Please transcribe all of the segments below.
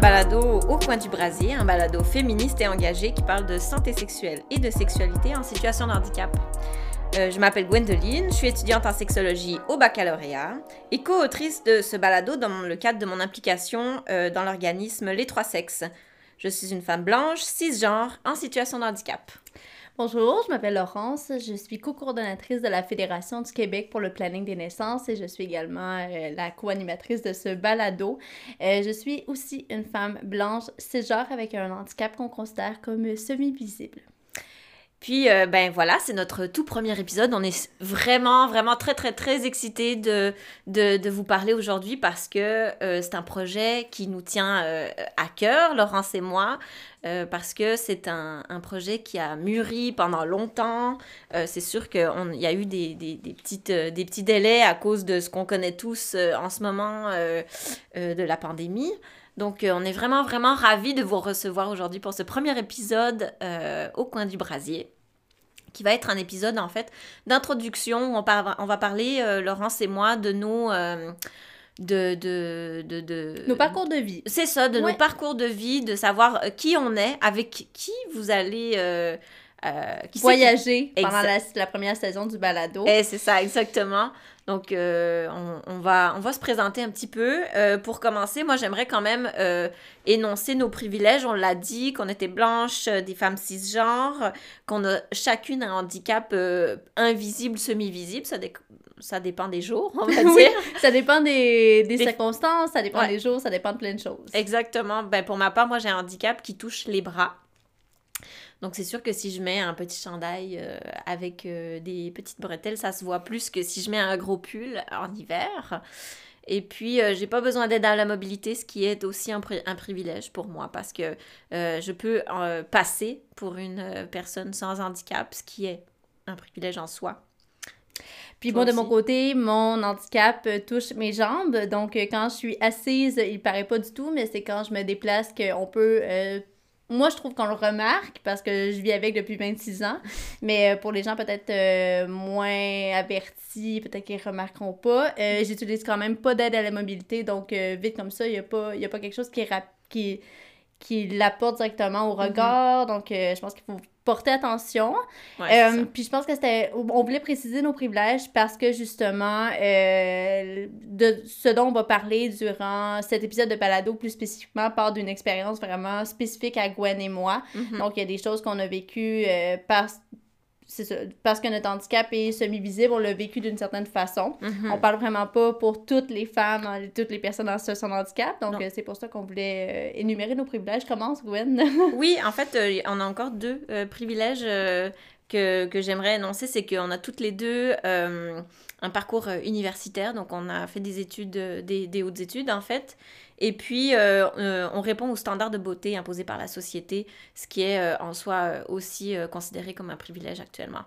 balado Au coin du brasier, un balado féministe et engagé qui parle de santé sexuelle et de sexualité en situation de handicap. Euh, je m'appelle Gwendoline, je suis étudiante en sexologie au baccalauréat et co-autrice de ce balado dans le cadre de mon implication euh, dans l'organisme Les Trois Sexes. Je suis une femme blanche, cisgenre, en situation de handicap. Bonjour, je m'appelle Laurence, je suis co-coordonnatrice de la Fédération du Québec pour le planning des naissances et je suis également euh, la co-animatrice de ce balado. Euh, je suis aussi une femme blanche cisgenre avec un handicap qu'on considère comme semi-visible. Puis, euh, ben voilà, c'est notre tout premier épisode. On est vraiment, vraiment très, très, très excités de, de, de, vous parler aujourd'hui parce que euh, c'est un projet qui nous tient euh, à cœur, Laurence et moi, parce que c'est un, un, projet qui a mûri pendant longtemps. c'est sûr qu'il y a eu des, des, petites, des petits délais à cause de ce qu'on connaît tous en ce moment de la pandémie. Donc, euh, on est vraiment, vraiment ravis de vous recevoir aujourd'hui pour ce premier épisode euh, au coin du brasier qui va être un épisode en fait d'introduction. On, on, va parler, euh, Laurence et moi, de nos... de, de, de, Nos parcours de vie. C'est ça, de nos parcours de vie, de savoir qui on est, avec qui vous allez... voyager pendant la, la, première saison du balado. Et eh, c'est ça, exactement. Donc, euh, on, va, on va se présenter un petit peu. Euh, pour commencer, moi, j'aimerais quand même euh, énoncer nos privilèges. On l'a dit, qu'on était blanches, des femmes cisgenres, qu'on a chacune un handicap invisible, semi-visible. Ça, ça dépend des jours, on va dire. ça dépend des, des, circonstances, ça dépend des jours, ça dépend de plein de choses. Exactement. Ben, pour ma part, moi, j'ai un handicap qui touche les bras. Donc c'est sûr que si je mets un petit chandail euh, avec euh, des petites bretelles, ça se voit plus que si je mets un gros pull en hiver. Et puis, euh, j'ai pas besoin d'aide à la mobilité, ce qui est aussi un, un privilège pour moi parce que je peux passer pour une personne sans handicap, ce qui est un privilège en soi. Puis bon, de mon côté, mon handicap touche mes jambes. Donc, quand je suis assise, il paraît pas du tout, mais c'est quand je me déplace qu'on peut moi, je trouve qu'on le remarque parce que je vis avec depuis 26 ans. Mais euh, pour les gens peut-être euh, moins avertis, peut-être qu'ils ne remarqueront pas, euh, j'utilise quand même pas d'aide à la mobilité. Donc, vite comme ça, il n'y a, pas, a pas quelque chose qui, qui, qui l'apporte directement au mm-hmm. regard. Donc, je pense qu'il faut porter attention. Euh, puis je pense que c'était. On voulait préciser nos privilèges parce que justement, euh, de ce dont on va parler durant cet épisode de Palado, plus spécifiquement, part d'une expérience vraiment spécifique à Gwen et moi. Mm-hmm. Donc, il y a des choses qu'on a vécues euh, par c'est ça, parce que notre handicap est semi-visible, on l'a vécu d'une certaine façon. Mm-hmm. On parle vraiment pas pour toutes les femmes, toutes les personnes en situation de handicap. Donc, euh, c'est pour ça qu'on voulait euh, énumérer nos privilèges. Commence, Gwen. oui, en fait, euh, on a encore deux privilèges que, que j'aimerais énoncer. C'est qu'on a toutes les deux un parcours universitaire. Donc, on a fait des études, des, des hautes études, en fait. Et puis, euh, euh, on répond aux standards de beauté imposés par la société, ce qui est euh, en soi aussi considéré comme un privilège actuellement.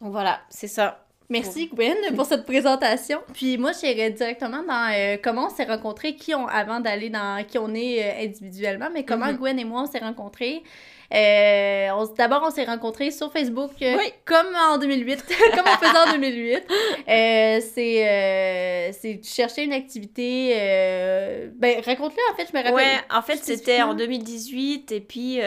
Donc voilà, c'est ça. Merci Gwen pour cette présentation. Puis moi, j'irais directement dans comment on s'est rencontrés, qui ont, avant d'aller dans qui on est individuellement, mais comment mm-hmm. Gwen et moi on s'est rencontrés. Euh, D'abord, on s'est rencontrés sur Facebook, euh, comme en 2008, comme on faisait en 2008. Euh, c'est euh, chercher une activité. Euh, ben, raconte-le, en fait, je me rappelle. Ouais, en fait, c'était en 2018, et puis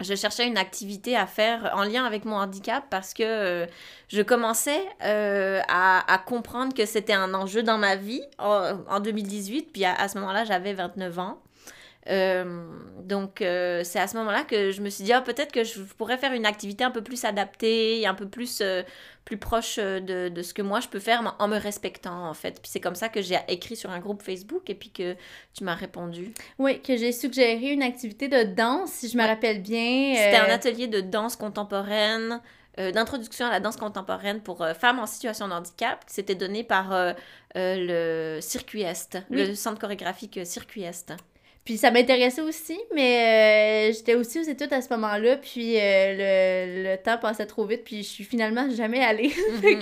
je cherchais une activité à faire en lien avec mon handicap parce que je commençais à, à, comprendre que c'était un enjeu dans ma vie en, en 2018. Puis à, à ce moment-là, j'avais 29 ans. Euh, donc, euh, c'est à ce moment-là que je me suis dit, ah, peut-être que je pourrais faire une activité un peu plus adaptée, un peu plus, euh, plus proche de, de, ce que moi je peux faire en me respectant, en fait. Puis c'est comme ça que j'ai écrit sur un groupe Facebook et puis que tu m'as répondu. Oui, que j'ai suggéré une activité de danse, si je me rappelle bien. C'était un atelier de danse contemporaine. d'introduction à la danse contemporaine pour femmes en situation de handicap qui s'était donné par le Circuit Est, le centre chorégraphique Circuit Est. Puis ça m'intéressait aussi, mais euh, j'étais aussi aux études à ce moment-là, puis euh, le, le, temps passait trop vite, puis je suis finalement jamais allée. fait mhm.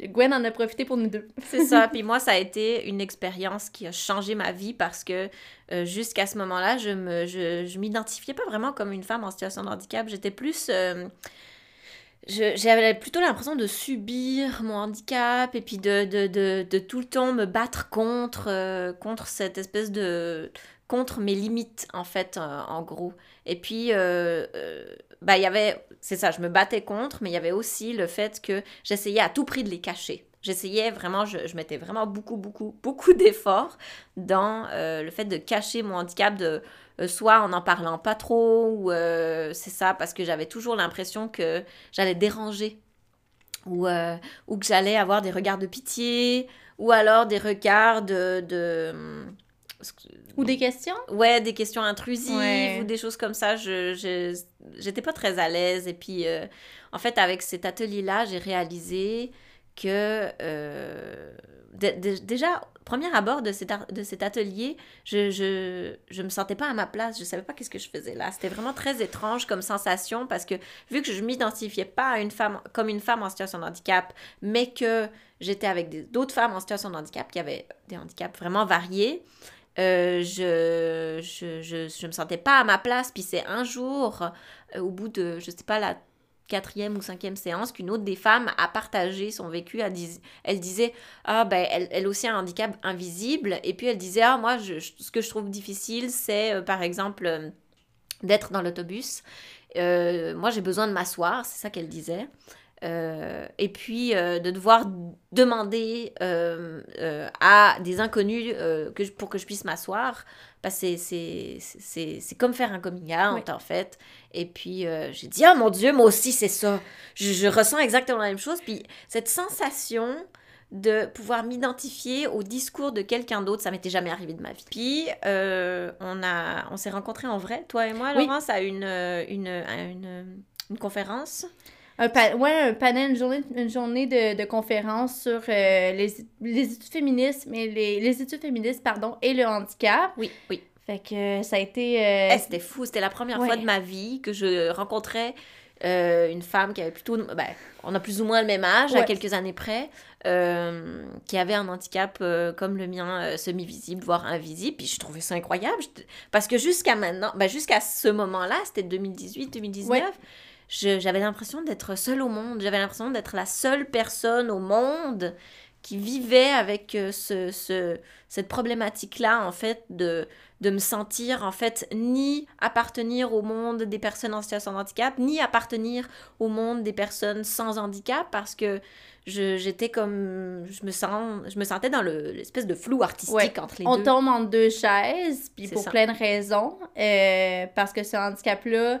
que Gwen en a profité pour nous deux. C'est ça, puis moi, ça a été une expérience qui a changé ma vie parce que euh, jusqu'à ce moment-là, je me je, je m'identifiais pas vraiment comme une femme en situation de handicap. J'étais plus j'avais plutôt l'impression de subir mon handicap et puis de, de, de, de tout le temps me battre contre, euh, contre cette espèce de... contre mes limites, en fait, euh, en gros. Et puis, euh, bah, il y avait... C'est ça, je me battais contre, mais il y avait aussi le fait que j'essayais à tout prix de les cacher. J'essayais vraiment, je, je, mettais vraiment beaucoup, beaucoup, beaucoup d'efforts dans le fait de cacher mon handicap, de euh, soit en n'en parlant pas trop, ou euh, c'est ça, parce que j'avais toujours l'impression que j'allais déranger, ou, euh, ou que j'allais avoir des regards de pitié, ou alors des regards de... Ou des questions Ouais, des questions intrusives ou des choses comme ça. Je, j'étais pas très à l'aise. Et puis, en fait, avec cet atelier-là, j'ai réalisé que déjà, premier abord de cet, de cet atelier, je, je, je me sentais pas à ma place, je savais pas qu'est-ce que je faisais là. C'était vraiment très étrange comme sensation parce que vu que je m'identifiais pas à une femme comme une femme en situation de handicap, mais que j'étais avec d'autres femmes en situation de handicap qui avaient des handicaps vraiment variés, euh, je, je, je, je, me sentais pas à ma place. Puis c'est un jour, euh, au bout de, je sais pas, la quatrième ou cinquième séance qu'une autre des femmes a partagé son vécu. Elle, disait, ah ben, elle, elle, aussi a un handicap invisible. Et puis elle disait, ah moi, ce que je trouve difficile, c'est euh, par exemple d'être dans l'autobus. Moi, j'ai besoin de m'asseoir, c'est ça qu'elle disait. Et puis de devoir demander à des inconnus que pour que je puisse m'asseoir bah, c'est comme faire un coming out, en fait. Et puis, euh, j'ai dit, oh mon Dieu, moi aussi, c'est ça. Je, je, ressens exactement la même chose. Puis, cette sensation de pouvoir m'identifier au discours de quelqu'un d'autre, ça m'était jamais arrivé de ma vie. Puis, euh, on, a, on s'est rencontrés en vrai, toi et moi, Laurence, à une, une, une, une conférence. Un, ouais, un panel, une journée, une journée de, de conférence sur euh, les, les, études féministes, mais les, les, études féministes, pardon, et le handicap. Oui, oui. Fait que ça a été... Euh, eh, c'était fou, c'était la première fois de ma vie que je rencontrais euh, une femme qui avait plutôt... Ben, on a plus ou moins le même âge, à quelques années près, qui avait un handicap comme le mien, semi-visible, voire invisible. Puis je trouvais ça incroyable, parce que jusqu'à maintenant, ben, jusqu'à ce moment-là, c'était 2018-2019 j'avais l'impression d'être seule au monde. J'avais l'impression d'être la seule personne au monde qui vivait avec euh, ce, ce, cette problématique-là, en fait, de, de me sentir, en fait, ni appartenir au monde des personnes en situation de handicap, ni appartenir au monde des personnes sans handicap, parce que j'étais comme je me sens je me sentais dans l'espèce de flou artistique entre les on deux. On tombe en deux chaises puis pour plein de raisons euh, parce que ce handicap là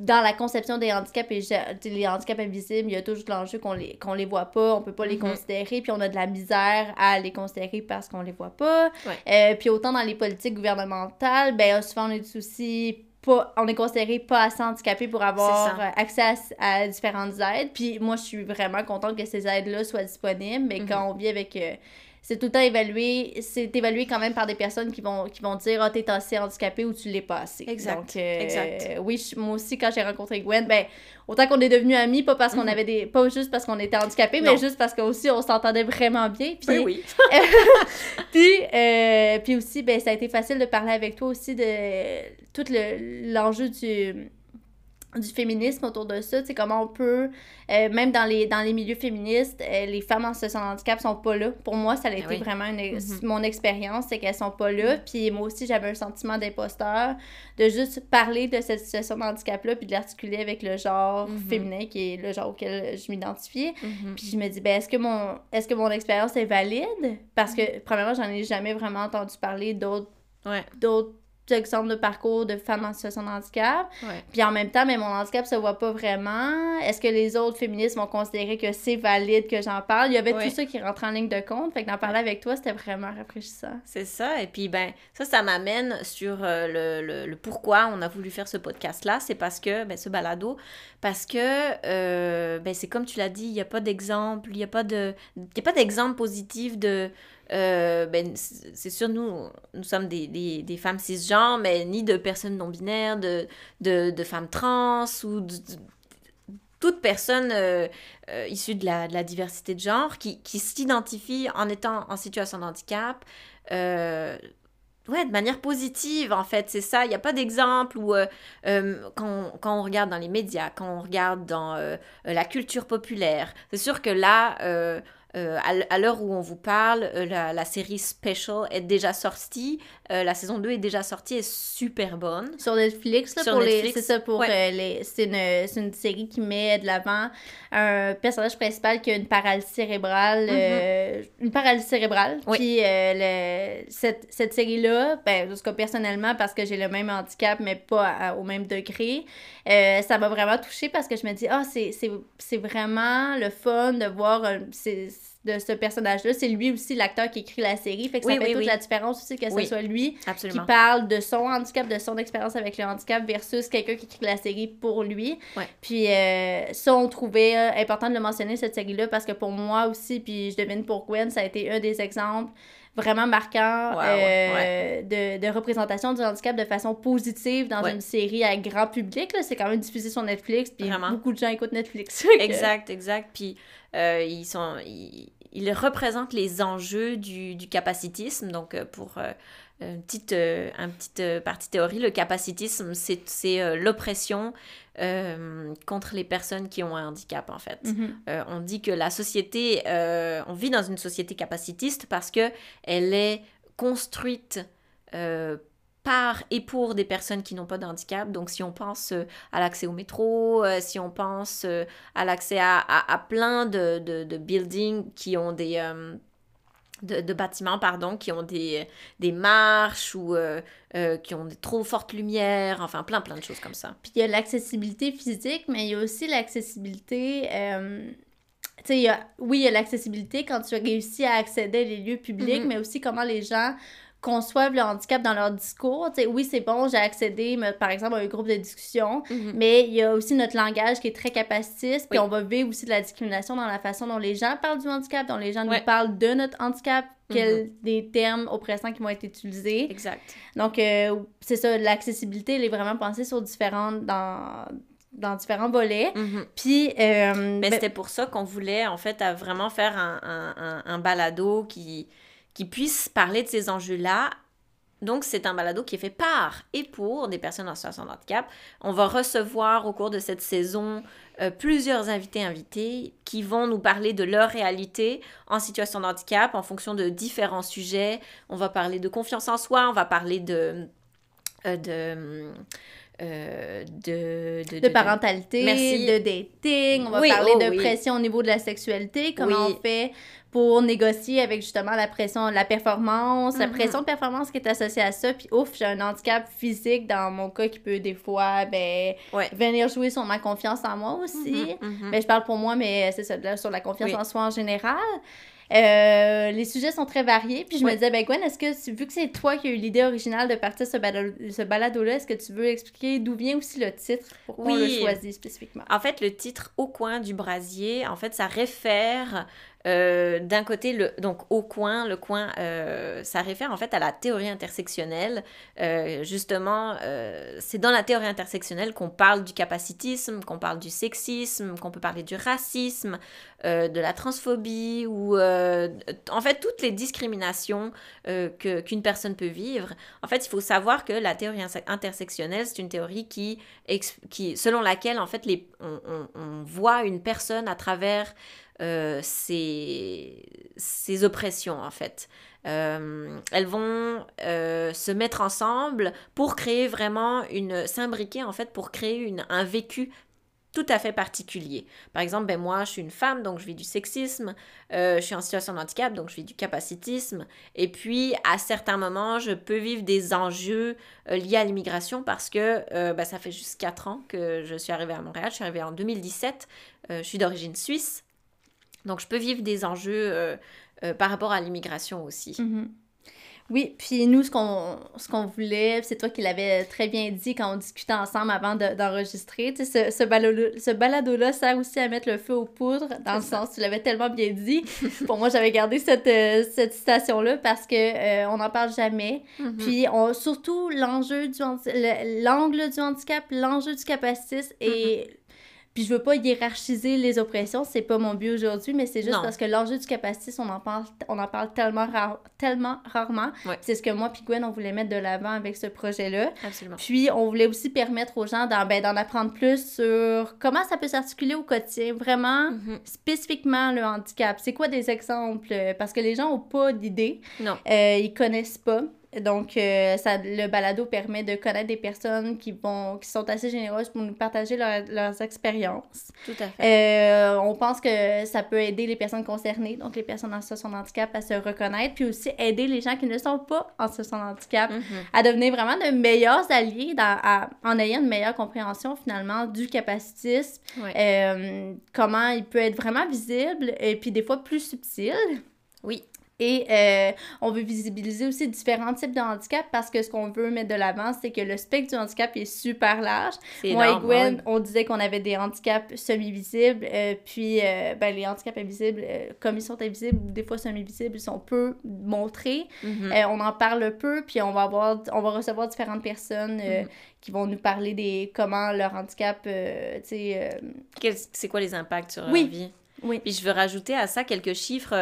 dans la conception des handicaps et les handicaps invisibles, il y a toujours l'enjeu qu'on les, qu'on les voit pas, on peut pas les mm-hmm. considérer, puis on a de la misère à les considérer parce qu'on les voit pas. Euh, puis autant dans les politiques gouvernementales, ben souvent on est aussi pas, on est considéré pas assez handicapé pour avoir accès à, différentes aides. Puis moi, je suis vraiment contente que ces aides-là soient disponibles, mais mm-hmm. quand on vit avec... Euh, c'est tout le temps évalué, c'est évalué quand même par des personnes qui vont, qui vont dire, ah, oh, t'es assez handicapé ou tu l'es pas assez. Exact. Donc, euh, exact. oui, moi aussi, quand j'ai rencontré Gwen, ben, autant qu'on est devenus amis, pas parce qu'on mhm. avait des, pas juste parce qu'on était handicapés, mais juste parce qu'aussi on s'entendait vraiment bien. Puis, ben oui. puis, euh, puis aussi, ben, ça a été facile de parler avec toi aussi de tout l'enjeu du du féminisme autour de ça, tu comment on peut, euh, même dans les, dans les milieux féministes, euh, les femmes en situation de handicap sont pas là. Pour moi, ça a ben été vraiment une, mm-hmm. mon expérience, c'est qu'elles sont pas là. Mm-hmm. Puis moi aussi, j'avais un sentiment d'imposteur de juste parler de cette situation de handicap-là, puis de l'articuler avec le genre mm-hmm. féminin, qui est le genre auquel je m'identifiais. Puis je me dis, ben, est-ce que mon, est-ce que mon expérience est valide? Parce que, premièrement, j'en ai jamais vraiment entendu parler d'autres d'autres exemple de parcours de femmes en situation de handicap. Puis en même temps, mais mon handicap se voit pas vraiment. Est-ce que les autres féministes vont considérer que c'est valide que j'en parle? Il y avait tout ça qui rentre en ligne de compte. Fait que d'en parler avec toi, c'était vraiment rafraîchissant. C'est ça. Et puis, ben, ça, ça m'amène sur euh, le, le, pourquoi on a voulu faire ce podcast-là. C'est parce que, ben, ce balado, parce que, euh, ben, c'est comme tu l'as dit, il n'y a pas d'exemple, il n'y a pas d'exemple positif de euh, ben, c'est sûr, nous, nous sommes des, des, des, femmes cisgenres, mais ni de personnes non-binaires, de, de, de, femmes trans ou de, toute personne euh, euh, issue de la, diversité de genre qui, qui s'identifie en étant en situation de handicap Ouais, de manière positive, en fait, c'est ça. Il n'y a pas d'exemple où, euh, euh, quand, quand, on regarde dans les médias, quand on regarde dans euh, la culture populaire, c'est sûr que là, euh, à l'heure où on vous parle, euh, la, série Special est déjà sortie. Euh, la saison 2 est déjà sortie, est super bonne. Sur Netflix, là, pour les. C'est ça, pour les. C'est une, une, série qui met de l'avant un personnage principal qui a une paralysie cérébrale. Mm-hmm. une paralysie cérébrale. Puis le, cette, cette série-là, ben, personnellement, parce que j'ai le même handicap, mais pas au même degré, ça m'a vraiment touchée parce que je me dis, ah, c'est vraiment le fun de voir de ce personnage-là. C'est lui aussi l'acteur qui écrit la série. Fait que ça fait toute la différence aussi que ce soit lui qui parle de son handicap, de son expérience avec le handicap versus quelqu'un qui écrit la série pour lui. Puis euh, ça, on trouvait euh, important de le mentionner, cette série-là, parce que pour moi aussi, puis je devine pour Gwen, ça a été un des exemples vraiment marquants euh, De, de, représentation du handicap de façon positive dans une série à grand public. C'est quand même diffusé sur Netflix, puis beaucoup de gens écoutent Netflix. exact, exact. Puis euh, ils, sont, ils, représentent les enjeux du, du capacitisme. Donc, euh, pour euh, une petite, un petite partie théorie, le capacitisme, c'est l'oppression contre les personnes qui ont un handicap, en fait. Mm-hmm. on dit que la société, on vit dans une société capacitiste parce que elle est construite par et pour des personnes qui n'ont pas de handicap. Donc, si on pense euh, à l'accès au métro, euh, si on pense euh, à l'accès à, à, plein de, de, de, buildings qui ont des... De, de, bâtiments, pardon, qui ont des, des marches ou qui ont des trop fortes lumières, enfin plein, plein de choses comme ça. Puis il y a l'accessibilité physique, mais il y a aussi l'accessibilité... tu sais, oui, il y a l'accessibilité quand tu réussis à accéder à les lieux publics, mm-hmm. mais aussi comment les gens conçoivent le handicap dans leur discours. oui, c'est bon, j'ai accédé, par exemple, à un groupe de discussion, mhm. mais il y a aussi notre langage qui est très capacitiste, puis on va vivre aussi de la discrimination dans la façon dont les gens parlent du handicap, dont les gens nous parlent de notre handicap, quels mhm. des termes oppressants qui vont être utilisés. Exact. Donc, euh, c'est ça, l'accessibilité, elle est vraiment pensée sur différentes... dans dans différents volets. Mhm. Puis... Euh, mais ben c'était pour ça qu'on voulait, en fait, à vraiment faire un, un, un balado qui qui puisse parler de ces enjeux-là. Donc, c'est un balado qui est fait par et pour des personnes en situation de handicap. On va recevoir au cours de cette saison euh, plusieurs invités invités qui vont nous parler de leur réalité en situation de handicap en fonction de différents sujets. On va parler de confiance en soi, on va parler de... Euh, de euh, de, de, de, parentalité, de dating, on va parler oh de pression au niveau de la sexualité, comment on fait pour négocier avec justement la pression, la performance, la mm-hmm. pression de performance qui est associée à ça? Puis ouf, j'ai un handicap physique dans mon cas qui peut des fois ben, venir jouer sur ma confiance en moi aussi. ben, je parle pour moi, mais c'est ça, sur la confiance en soi en général. Euh, les sujets sont très variés. Puis je me disais, ben Gwen, est-ce que, vu que c'est toi qui as eu l'idée originale de partir ce, ce balado-là, est-ce que tu veux expliquer d'où vient aussi le titre? Pourquoi on le choisit spécifiquement? En fait, le titre Au coin du brasier, en fait, ça réfère euh, d'un côté, le, donc au coin, le coin, euh, ça réfère en fait à la théorie intersectionnelle. Euh, justement, c'est dans la théorie intersectionnelle qu'on parle du capacitisme, qu'on parle du sexisme, qu'on peut parler du racisme, de la transphobie ou en fait toutes les discriminations qu'une personne peut vivre. En fait, il faut savoir que la théorie intersectionnelle, c'est une théorie qui, qui selon laquelle en fait les, on, on voit une personne à travers euh, ces, oppressions, en fait. Euh, elles vont euh, se mettre ensemble pour créer vraiment une... s'imbriquer, en fait, pour créer une, un vécu tout à fait particulier. Par exemple, ben moi, je suis une femme, donc je vis du sexisme, je suis en situation de handicap, donc je vis du capacitisme, et puis à certains moments, je peux vivre des enjeux liés à l'immigration parce que ben, ça fait juste 4 ans que je suis arrivée à Montréal, je suis arrivée en 2017, je suis d'origine suisse, donc, je peux vivre des enjeux euh, euh, par rapport à l'immigration aussi. Mm-hmm. Oui, puis nous, ce qu'on ce qu'on voulait, c'est toi qui l'avais très bien dit quand on discutait ensemble avant d'enregistrer, tu sais, ce, ce, balado, ce balado-là sert aussi à mettre le feu aux poudres, dans le sens, tu l'avais tellement bien dit. Pour moi, j'avais gardé cette, euh, cette citation-là parce que on n'en parle jamais. Mm-hmm. Puis, on, surtout, l'enjeu du l'angle du handicap, l'enjeu du capacitisme et Puis je veux pas hiérarchiser les oppressions, c'est pas mon but aujourd'hui, mais c'est juste parce que l'enjeu du capacitisme, on en parle, on en parle tellement, tellement rarement. C'est ce que moi puis Gwen, on voulait mettre de l'avant avec ce projet-là. Absolument. Puis on voulait aussi permettre aux gens d'en ben, apprendre plus sur comment ça peut s'articuler au quotidien, vraiment mm-hmm. spécifiquement le handicap. C'est quoi des exemples? Parce que les gens ont pas d'idée. Non. Euh, ils connaissent pas. Donc, euh, ça, le balado permet de connaître des personnes qui, vont, qui sont assez généreuses pour nous partager leurs expériences. Tout à fait. Euh, on pense que ça peut aider les personnes concernées, donc les personnes en situation de handicap, à se reconnaître, puis aussi aider les gens qui ne sont pas en situation de handicap mm-hmm. à devenir vraiment de meilleurs alliés dans, en ayant une meilleure compréhension finalement du capacitisme, euh, comment il peut être vraiment visible et puis des fois plus subtil. Oui. Et euh, on veut visibiliser aussi différents types de handicap parce que ce qu'on veut mettre de l'avant, c'est que le spectre du handicap est super large. Moi et Gwen, on disait qu'on avait des handicaps semi-visibles, euh, puis euh, ben, les handicaps invisibles, comme ils sont invisibles, des fois semi-visibles, ils sont peu montrés. Mm-hmm. on en parle peu, puis on va, avoir, on va recevoir différentes personnes mm-hmm. qui vont nous parler des comment leur handicap, tu sais... C'est quoi les impacts sur leur vie? Oui. Puis je veux rajouter à ça quelques chiffres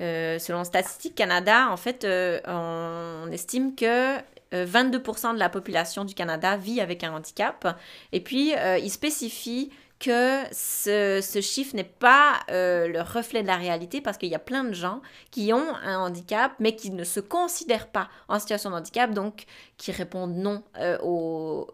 euh, selon Statistique Canada, en fait, euh, on estime que 22% euh, de la population du Canada vit avec un handicap. Et puis, il spécifie que ce, ce chiffre n'est pas le reflet de la réalité parce qu'il y a plein de gens qui ont un handicap mais qui ne se considèrent pas en situation de handicap, donc qui répondent non au,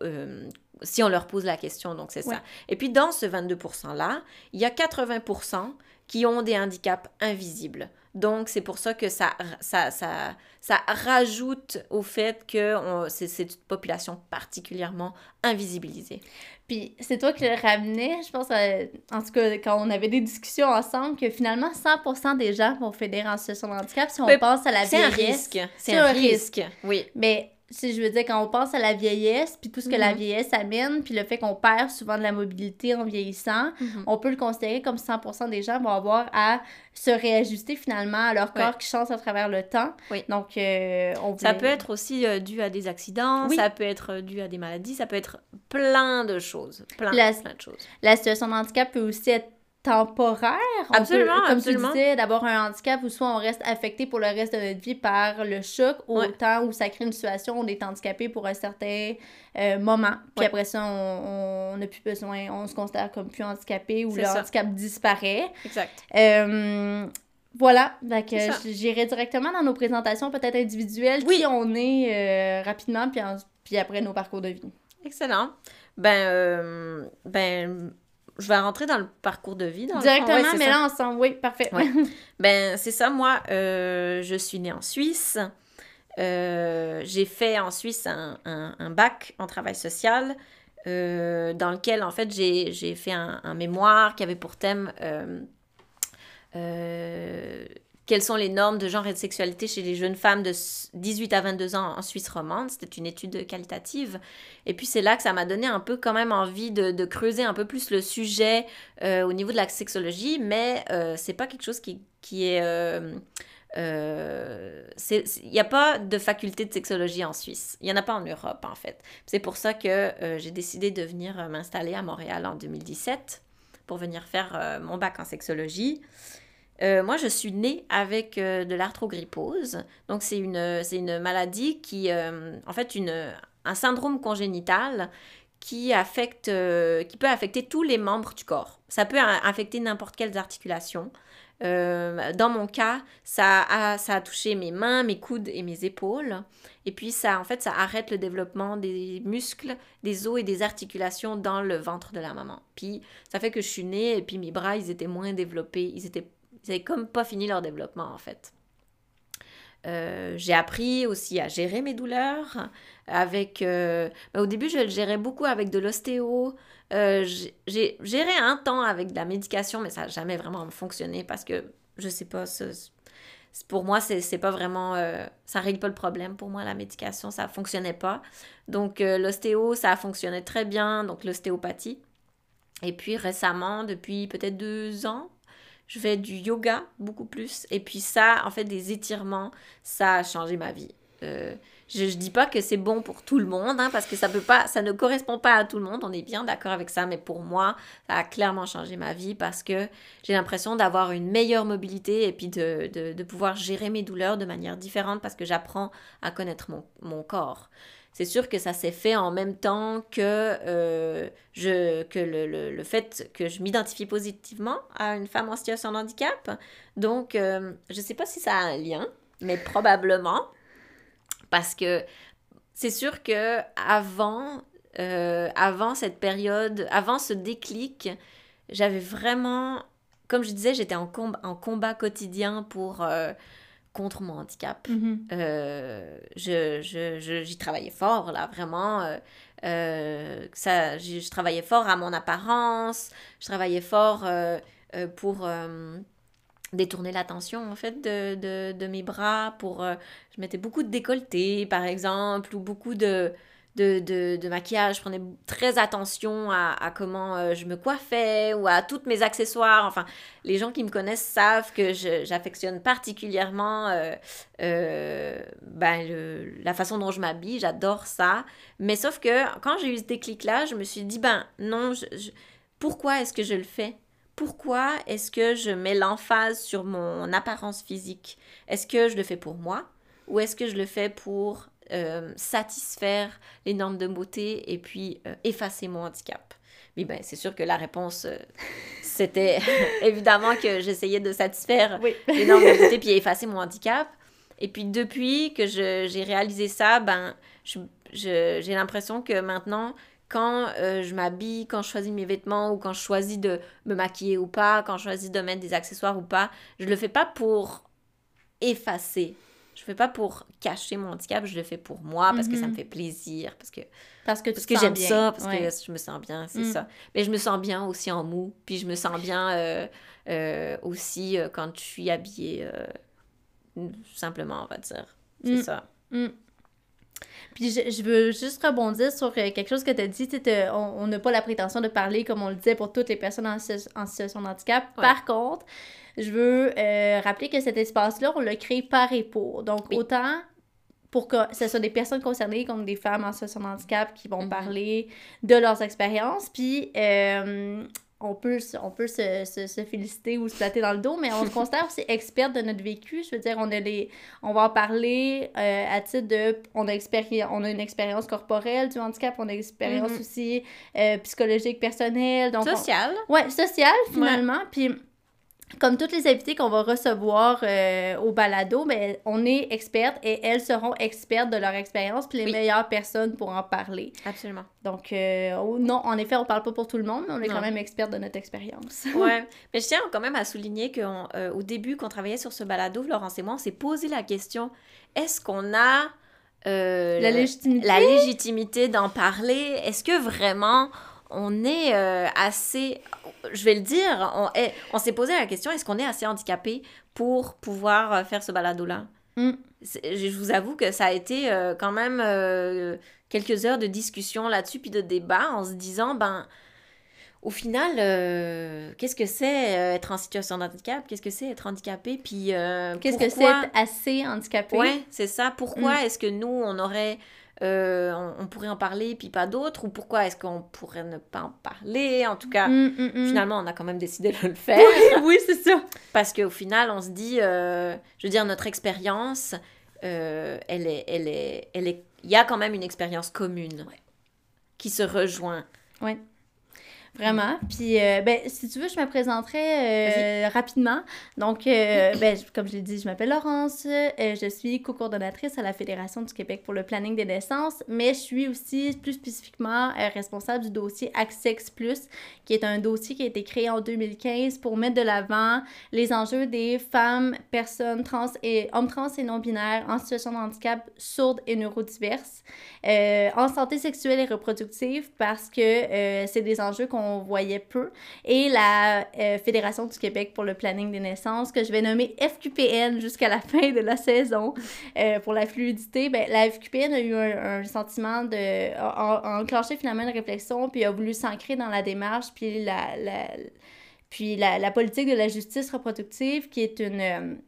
si on leur pose la question. Donc c'est ça. Et puis dans ce 22%-là, il y a 80% qui ont des handicaps invisibles. Donc, c'est pour ça que ça, ça, ça, ça rajoute au fait que c'est une population particulièrement invisibilisée. Puis, c'est toi qui le ramenais, je pense, en tout cas, quand on avait des discussions ensemble, que finalement, 100% des gens vont finir en situation de handicap si on pense à la vieillesse. C'est un risque. C'est un, risque. Oui. Mais si je veux dire, quand on pense à la vieillesse, puis tout ce que la mhm. vieillesse amène, puis le fait qu'on perd souvent de la mobilité en vieillissant, mhm. on peut le considérer comme 100% des gens vont avoir à se réajuster finalement à leur corps qui change à travers le temps. Oui. Donc, euh, on Ça peut être aussi euh, dû à des accidents, ça peut être euh, dû à des maladies, ça peut être plein de choses. Plein, plein de choses. La situation de handicap peut aussi être temporaire. absolument, comme tu disais, d'avoir un handicap où soit on reste affecté pour le reste de notre vie par le choc, ou autant où ça crée une situation où on est handicapé pour un certain euh, moment. Puis après ça, on n'a plus besoin, on se considère comme plus handicapé ou le handicap disparaît. Exact. Euh, voilà, donc j'irai directement dans nos présentations peut-être individuelles, oui. qui on est euh, rapidement, puis, puis après nos parcours de vie. Excellent. Ben, ben je vais rentrer dans le parcours de vie. Directement, mais là, ensemble, oui, parfait. ben, c'est ça, moi, euh, je suis née en Suisse. Euh, j'ai fait en Suisse un, un, bac en travail social, euh, dans lequel, en fait, j'ai fait un, un, mémoire qui avait pour thème quelles sont les normes de genre et de sexualité chez les jeunes femmes de 18 à 22 ans en Suisse romande? C'était une étude qualitative. Et puis c'est là que ça m'a donné un peu quand même envie de, creuser un peu plus le sujet euh, au niveau de la sexologie, mais euh, c'est pas quelque chose qui, qui est... Euh, il n'y a pas de faculté de sexologie en Suisse. Il n'y en a pas en Europe, en fait. C'est pour ça que j'ai décidé de venir m'installer à Montréal en 2017 pour venir faire mon bac en sexologie. Euh, moi, je suis née avec euh, de l'arthrogrypose. Donc, c'est une, une maladie qui, euh, en fait, une, un syndrome congénital qui, affecte, qui peut affecter tous les membres du corps. Ça peut affecter n'importe quelles articulations. dans mon cas, ça a, ça a touché mes mains, mes coudes et mes épaules. Et puis, ça, en fait, ça arrête le développement des muscles, des os et des articulations dans le ventre de la maman. Puis, ça fait que je suis née et puis mes bras, ils étaient moins développés, ils étaient ils n'avaient comme pas fini leur développement en fait. Euh, j'ai appris aussi à gérer mes douleurs avec euh, bah, au début je le gérais beaucoup avec de l'ostéo. Euh, j'ai géré un temps avec de la médication mais ça n'a jamais vraiment fonctionné parce que je sais pas pour moi c'est pas vraiment ça règle pas le problème. Pour moi la médication ça fonctionnait pas. Donc l'ostéo ça a fonctionné très bien donc l'ostéopathie. Et puis récemment depuis peut-être deux ans je fais du yoga beaucoup plus. Et puis ça, en fait, des étirements, ça a changé ma vie. Euh, Je, je dis pas que c'est bon pour tout le monde, hein, parce que ça peut pas, ça ne correspond pas à tout le monde. On est bien d'accord avec ça, mais pour moi, ça a clairement changé ma vie parce que j'ai l'impression d'avoir une meilleure mobilité et puis de, pouvoir gérer mes douleurs de manière différente parce que j'apprends à connaître mon corps c'est sûr que ça s'est fait en même temps que, euh, je, que le, le, le, fait que je m'identifie positivement à une femme en situation de handicap. Donc, euh, je ne sais pas si ça a un lien, mais probablement. Parce que c'est sûr que avant, euh, avant cette période, avant ce déclic, j'avais vraiment, comme je disais, j'étais en, en combat quotidien pour contre mon handicap. Mm-hmm. euh, je, je, je, j'y travaillais fort, là, vraiment. Euh, euh, ça, je, je, travaillais fort à mon apparence, je travaillais fort pour détourner l'attention, en fait, de, de, de, mes bras. Pour, je mettais beaucoup de décolleté, par exemple, ou beaucoup de de, de, maquillage, je prenais très attention à, comment euh, je me coiffais ou à tous mes accessoires. Enfin, les gens qui me connaissent savent que j'affectionne particulièrement euh, euh, ben, la façon dont je m'habille, j'adore ça. Mais sauf que quand j'ai eu ce déclic-là, je me suis dit, ben non, pourquoi est-ce que je le fais? Pourquoi est-ce que je mets l'emphase sur mon apparence physique? Est-ce que je le fais pour moi ou est-ce que je le fais pour euh, satisfaire les normes de beauté et puis euh, effacer mon handicap. Mais ben, c'est sûr que la réponse, euh, c'était évidemment que j'essayais de satisfaire oui. les normes de beauté puis effacer mon handicap. Et puis depuis que j'ai réalisé ça, ben, j'ai l'impression que maintenant, quand euh, je m'habille, quand je choisis mes vêtements ou quand je choisis de me maquiller ou pas, quand je choisis de mettre des accessoires ou pas, je le fais pas pour effacer je fais pas pour cacher mon handicap, je le fais pour moi parce mm -hmm. que ça me fait plaisir, parce que parce que, parce que j'aime ça, parce ouais. que je me sens bien, c'est mm. ça. Mais je me sens bien aussi en mou, puis je me sens bien euh, euh, aussi euh, quand je suis habillée simplement, on va dire. C'est mm. ça. Puis je, je, veux juste rebondir sur quelque chose que tu as dit. On n'a pas la prétention de parler, comme on le disait, pour toutes les personnes en, en situation de handicap. Ouais. Par contre, je veux euh, rappeler que cet espace-là, on l'a créé par et pour. Donc, oui. autant pour que ce soit des personnes concernées comme des femmes en situation de handicap qui vont mm -hmm. parler de leurs expériences. Puis, euh, on peut, on peut se, se, se, féliciter ou se flatter dans le dos, mais on se considère aussi experte de notre vécu. Je veux dire, on, a les, on va en parler euh, à titre de... On a, on a une expérience corporelle du handicap, on a une expérience mm -hmm. aussi euh, psychologique, personnelle. Donc sociale. On, ouais, sociale, finalement. Ouais. Puis comme toutes les invités qu'on va recevoir euh, au balado, ben, on est expertes et elles seront expertes de leur expérience, puis les oui. meilleures personnes pour en parler. Absolument. Donc, euh, non, en effet, on parle pas pour tout le monde, mais on est non. quand même expertes de notre expérience. ouais, mais je tiens quand même à souligner qu'au euh, début, quand on travaillait sur ce balado, Florence et moi, on s'est posé la question est-ce qu'on a la légitimité, la légitimité d'en parler? Est-ce que vraiment on est assez je vais le dire, on, on s'est posé la question est-ce qu'on est assez handicapé pour pouvoir euh, faire ce balado-là? Mm. Je vous avoue que ça a été euh, quand même euh, quelques heures de discussion là-dessus, puis de débat, en se disant ben, au final, euh, qu'est-ce que c'est euh, être en situation de handicap? Qu'est-ce que c'est être handicapé? Puis euh, qu'est-ce que c'est être assez handicapé? Oui, c'est ça. Pourquoi mm. est-ce que nous, on aurait euh, on, on, pourrait en parler puis pas d'autres ou pourquoi est-ce qu'on pourrait ne pas en parler en tout cas. Mm, mm, mm. finalement on a quand même décidé de le faire. oui, oui c'est ça parce qu'au final on se dit euh, je veux dire notre expérience euh, elle est elle est elle est il y a quand même une expérience commune ouais. qui se rejoint. Ouais Vraiment. Puis, euh, ben, si tu veux, je me présenterai euh, rapidement. Donc, euh, ben, comme je l'ai dit, je m'appelle Laurence. Euh, je suis co-coordonnatrice à la Fédération du Québec pour le planning des naissances, mais je suis aussi plus spécifiquement euh, responsable du dossier Accex Plus, qui est un dossier qui a été créé en 2015 pour mettre de l'avant les enjeux des femmes, personnes trans et hommes trans et non-binaires en situation de handicap sourdes et neurodiverses en santé sexuelle et reproductive parce que c'est des enjeux qu'on on voyait peu, et la euh, Fédération du Québec pour le planning des naissances, que je vais nommer FQPN jusqu'à la fin de la saison euh, pour la fluidité. Ben, la FQPN a eu un, sentiment de... A, a, enclenché finalement une réflexion, puis a voulu s'ancrer dans la démarche, puis la, la puis la, la, politique de la justice reproductive, qui est une...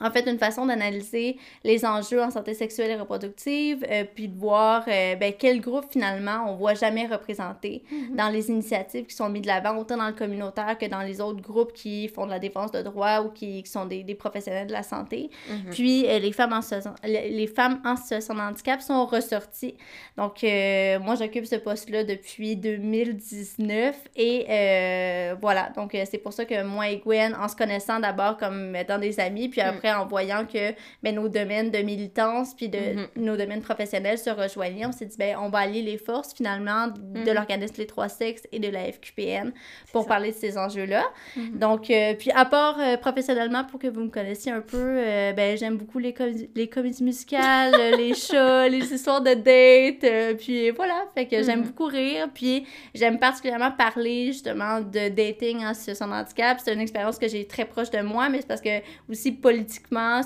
En fait une façon d'analyser les enjeux en santé sexuelle et reproductive, euh, puis de voir euh, ben, quel groupe finalement on voit jamais représenté mhm. dans les initiatives qui sont mises de l'avant, autant dans le communautaire que dans les autres groupes qui font de la défense de droits ou qui, qui sont des, des, professionnels de la santé. Mhm. Puis euh, les, femmes en situation, les femmes en situation de handicap sont ressorties. Donc moi j'occupe ce poste-là depuis 2019 et voilà, donc c'est pour ça que moi et Gwen, en se connaissant d'abord comme étant des amis, puis mm. Après en voyant que ben, nos domaines de militance puis de mm-hmm. nos domaines professionnels se rejoignaient, on s'est dit, ben, on va allier les forces finalement de mm-hmm. l'organisme Les Trois Sexes et de la FQPN pour parler de ces enjeux-là. Mm-hmm. Donc, euh, puis à part euh, professionnellement, pour que vous me connaissiez un peu, euh, ben, j'aime beaucoup les, les comédies musicales, les chats, les histoires de date, puis voilà, fait que j'aime beaucoup rire, puis j'aime particulièrement parler justement de dating en situation de handicap. C'est une expérience que j'ai très proche de moi, mais c'est parce que aussi politiquement,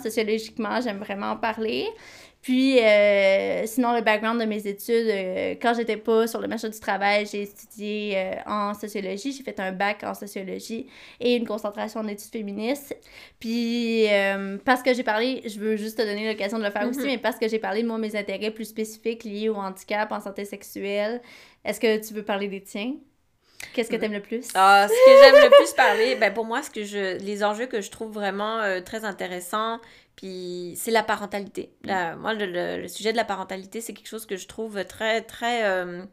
sociologiquement, j'aime vraiment en parler. Puis, euh, sinon, le background de mes études, euh, quand j'étais pas sur le marché du travail, j'ai étudié euh, en sociologie. J'ai fait un bac en sociologie et une concentration en études féministes. Puis, parce que j'ai parlé, je veux juste te donner l'occasion de le faire aussi, mm-hmm. mais parce que j'ai parlé de moi, mes intérêts plus spécifiques liés au handicap, en santé sexuelle, est-ce que tu veux parler des tiens? Qu'est-ce que tu aimes le plus? Ah, ce que j'aime le plus parler, ben pour moi, ce que je, les enjeux que je trouve vraiment euh, très intéressants, puis c'est la parentalité. Mm. moi, le, sujet de la parentalité, c'est quelque chose que je trouve très, très... Euh,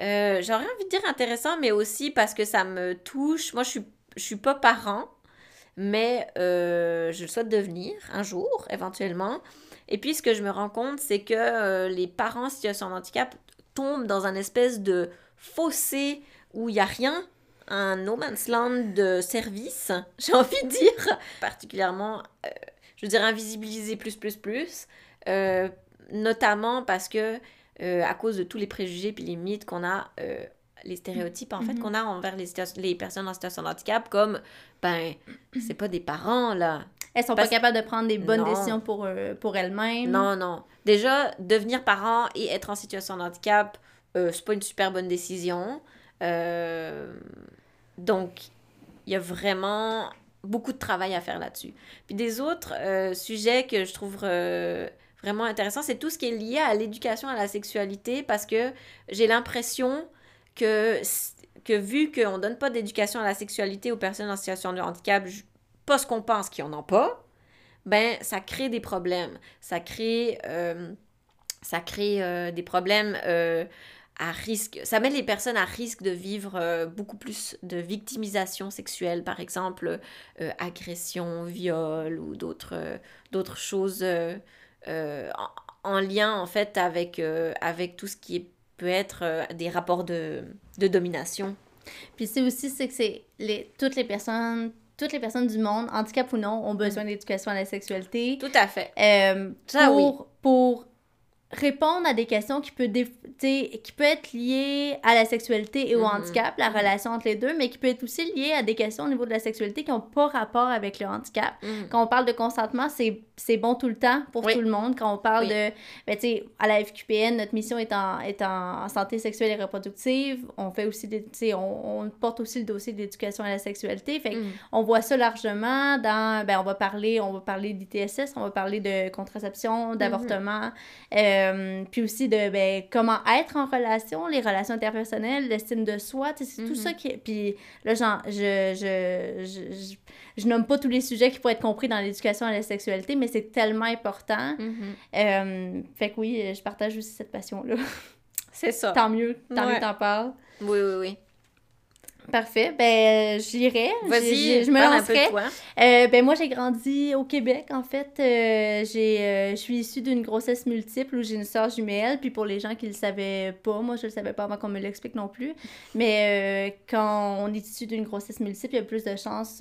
euh, j'aurais envie de dire intéressant, mais aussi parce que ça me touche. Moi, je suis, je suis pas parent, mais je le souhaite devenir un jour, éventuellement. Et puis, ce que je me rends compte, c'est que les parents en situation de handicap tombent dans un espèce de fossé où il n'y a rien, un no man's land de service, j'ai envie de dire, particulièrement, euh, je veux dire, invisibilisé plus, plus, plus, euh, notamment parce que, euh, à cause de tous les préjugés puis les mythes qu'on a, les stéréotypes, en fait, mm-hmm. qu'on a envers les, les personnes en situation de handicap, comme, ben, c'est pas des parents, là. Elles sont pas capables de prendre des bonnes décisions pour, pour elles-mêmes. Non, non. Déjà, devenir parent et être en situation de handicap, c'est pas une super bonne décision. Euh, donc, il y a vraiment beaucoup de travail à faire là-dessus. Puis des autres euh, sujets que je trouve euh, vraiment intéressants, c'est tout ce qui est lié à l'éducation à la sexualité parce que j'ai l'impression que, que vu qu'on ne donne pas d'éducation à la sexualité aux personnes en situation de handicap, pas ce qu'on pense qu'ils n'en ont pas, ben ça crée des problèmes. Ça crée, ça crée des problèmes à risque, ça met les personnes à risque de vivre euh, beaucoup plus de victimisation sexuelle, par exemple euh, agression, viol ou d'autres euh, d'autres choses en, lien en fait avec, avec tout ce qui peut être des rapports de, de domination. Puis c'est aussi c'est que c'est les, toutes les personnes toutes les personnes du monde, handicap ou non, ont besoin d'éducation à la sexualité. Tout à fait. Ça, oui. pour répondre à des questions qui peut, qui peut être liées à la sexualité et au mm-hmm. handicap, la relation entre les deux, mais qui peut être aussi liée à des questions au niveau de la sexualité qui n'ont pas rapport avec le handicap. Mm. Quand on parle de consentement, c'est bon tout le temps pour tout le monde. Quand on parle de, ben, tu sais, à la FQPN, notre mission est en, est en santé sexuelle et reproductive. On fait aussi, des, on, on porte aussi le dossier d'éducation à la sexualité. Fait mm. on voit ça largement dans, ben, on va parler, on va parler d'ITSS, on va parler de contraception, d'avortement. Mm-hmm. Euh, puis aussi de ben, comment être en relation, les relations interpersonnelles, l'estime de soi, c'est tout ça mhm. qui... Puis là, genre, je, je, je, je, nomme pas tous les sujets qui pourraient être compris dans l'éducation à la sexualité, mais c'est tellement important. Mhm. Euh, fait que oui, je partage aussi cette passion-là. C'est ça. tant mieux, tant mieux t'en parles. Oui, oui, oui. Parfait. Ben, j'irai. Vas-y, je me lancerai. Euh, ben, moi, j'ai grandi au Québec, en fait. Euh, j'ai, euh, je suis issue d'une grossesse multiple où j'ai une soeur jumelle. Puis pour les gens qui le savaient pas, moi, je le savais pas avant qu'on me l'explique non plus. Mais quand on est issu d'une grossesse multiple, il y a plus de chances